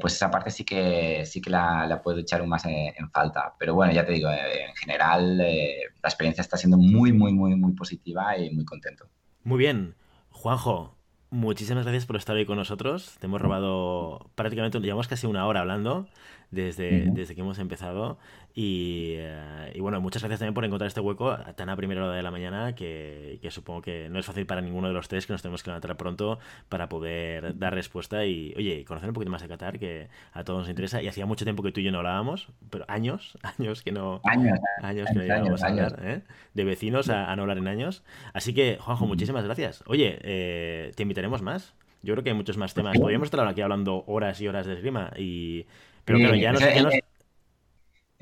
pues esa parte sí que, sí que la, puedo echar un más en, falta. Pero bueno, ya te digo, en general la experiencia está siendo muy, muy, muy, muy positiva y muy contento. Muy bien. Juanjo, muchísimas gracias por estar hoy con nosotros. Te hemos robado prácticamente, llevamos casi una hora hablando desde, desde que hemos empezado. Eh, y, bueno, muchas gracias también por encontrar este hueco tan a primera hora de la mañana que, supongo que no es fácil para ninguno de los tres que nos tenemos que levantar pronto para poder dar respuesta y, oye, conocer un poquito más de Qatar, que a todos nos interesa. Y hacía mucho tiempo que tú y yo no hablábamos, pero años, *laughs* años que no, años, años que no llegábamos a hablar, ¿eh? de vecinos a, no hablar en años. Así que, Juanjo, muchísimas gracias. Oye, eh, te invitaremos más. Yo creo que hay muchos más temas. Podríamos estar aquí hablando horas y horas de esgrima y... Pero claro, ya no sé...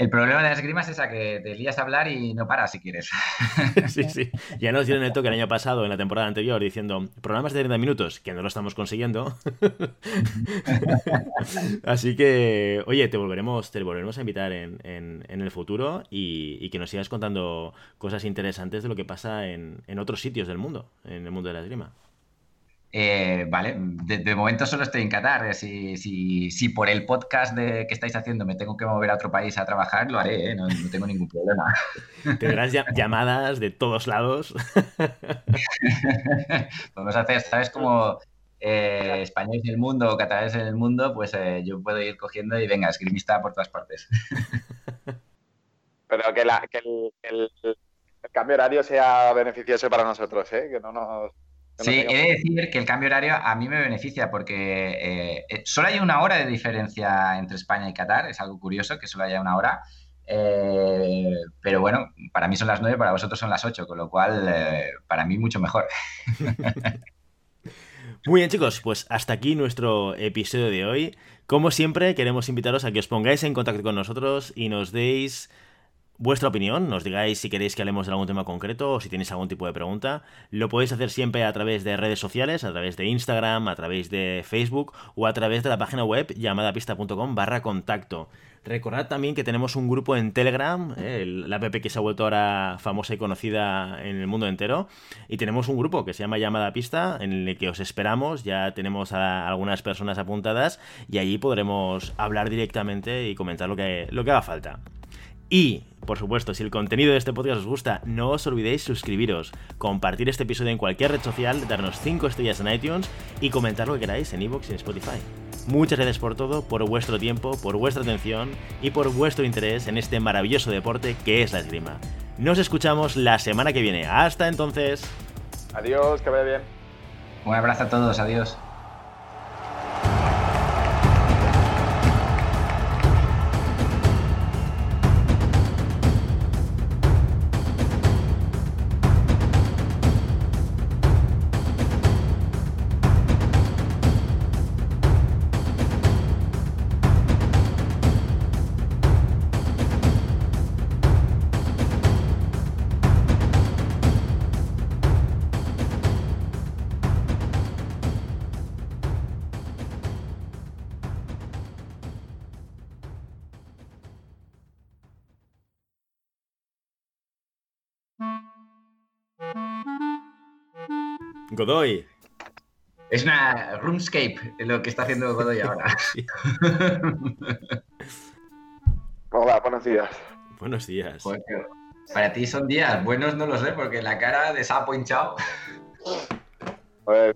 El problema de las esgrima es esa que te lías a hablar y no paras si quieres. *laughs* sí, sí. Ya nos dieron el toque el año pasado, en la temporada anterior, diciendo programas de 30 minutos, que no lo estamos consiguiendo. *laughs* Así que, oye, te volveremos, te volveremos a invitar en, el futuro y, que nos sigas contando cosas interesantes de lo que pasa en, en otros sitios del mundo, en el mundo de la esgrima. Eh, vale, de, momento solo estoy en Qatar. Si, si, por el podcast de, que estáis haciendo me tengo que mover a otro país a trabajar, lo haré, ¿eh? no, tengo ningún problema. *laughs* Tendrás llamadas de todos lados. *laughs* Podemos hacer, ¿sabes? Como eh, españoles en el mundo o catalanes en el mundo, pues yo puedo ir cogiendo y venga, esgrimista por todas partes. *laughs* Pero que, que el, el, cambio horario sea beneficioso para nosotros, ¿eh? que no nos Sí, he de decir que el cambio horario a mí me beneficia porque eh, eh, solo hay una hora de diferencia entre España y Qatar, es algo curioso que solo haya una hora, eh, pero bueno, para mí son las nueve, para vosotros son las ocho, con lo cual para mí mucho mejor. *laughs* Muy bien chicos, pues hasta aquí nuestro episodio de hoy. Como siempre, queremos invitaros a que os pongáis en contacto con nosotros y nos deis vuestra opinión, nos digáis si queréis que hablemos de algún tema concreto o si tenéis algún tipo de pregunta. Lo podéis hacer siempre a través de redes sociales, a través de Instagram, a través de Facebook o a través de la página web llamadapista.com barra contacto. Recordad también que tenemos un grupo en Telegram, eh, la app que se ha vuelto ahora famosa y conocida en el mundo entero. Y tenemos un grupo que se llama Llamada Pista, en el que os esperamos. Ya tenemos a algunas personas apuntadas y allí podremos hablar directamente y comentar lo que, lo que haga falta. Y, por supuesto, si el contenido de este podcast os gusta, no os olvidéis suscribiros, compartir este episodio en cualquier red social, darnos 5 estrellas en iTunes y comentar lo que queráis en iVoox y en Spotify. Muchas gracias por todo, por vuestro tiempo, por vuestra atención y por vuestro interés en este maravilloso deporte que es la esgrima. Nos escuchamos la semana que viene. Hasta entonces. Adiós, que vaya bien. Un abrazo a todos, adiós. Godoy. Es una RuneScape lo que está haciendo Godoy *laughs* ahora. *laughs* Hola, buenos días. Buenos días. para ti son días, buenos no lo sé, porque la cara de sapo hinchado. *laughs* Pues,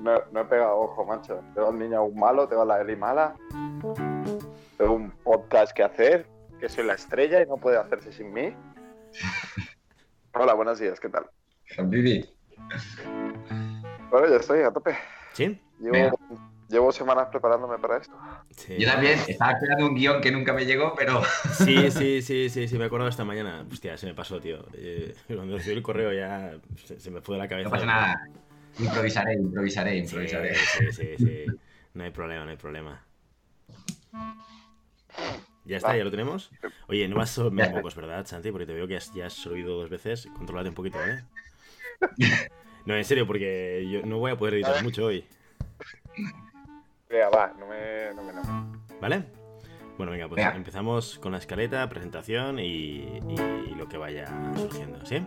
no, he pegado ojo, macho. Tengo un niño malo, tengo la Eli mala. Tengo un podcast que hacer, que soy la estrella y no puede hacerse sin mí. Hola, buenos días, ¿qué tal? Vivi. Bueno, ya estoy a tope. ¿Sí? Llevo, semanas preparándome para esto. Yo también, estaba esperando un guion que nunca me llegó, pero. *laughs* Sí, sí, sí, sí, sí, me acuerdo esta mañana. Hostia, se me pasó, tío. Eh, cuando recibí el correo ya se, me fue de la cabeza. No pasa nada. Improvisaré, improvisaré, improvisaré. Sí, sí, sí, No hay problema, no hay problema. Ya está, ya lo tenemos. Oye, no vas a pocos, ¿verdad, Santi? Porque te veo que ya has, ya has oído dos veces. Controlate un poquito, ¿eh? *laughs* No, en serio, porque yo no voy a poder editar mucho hoy. Venga, va, no me, no me ¿Vale? Bueno, venga, pues empezamos con la escaleta, presentación y, y lo que vaya surgiendo, ¿sí?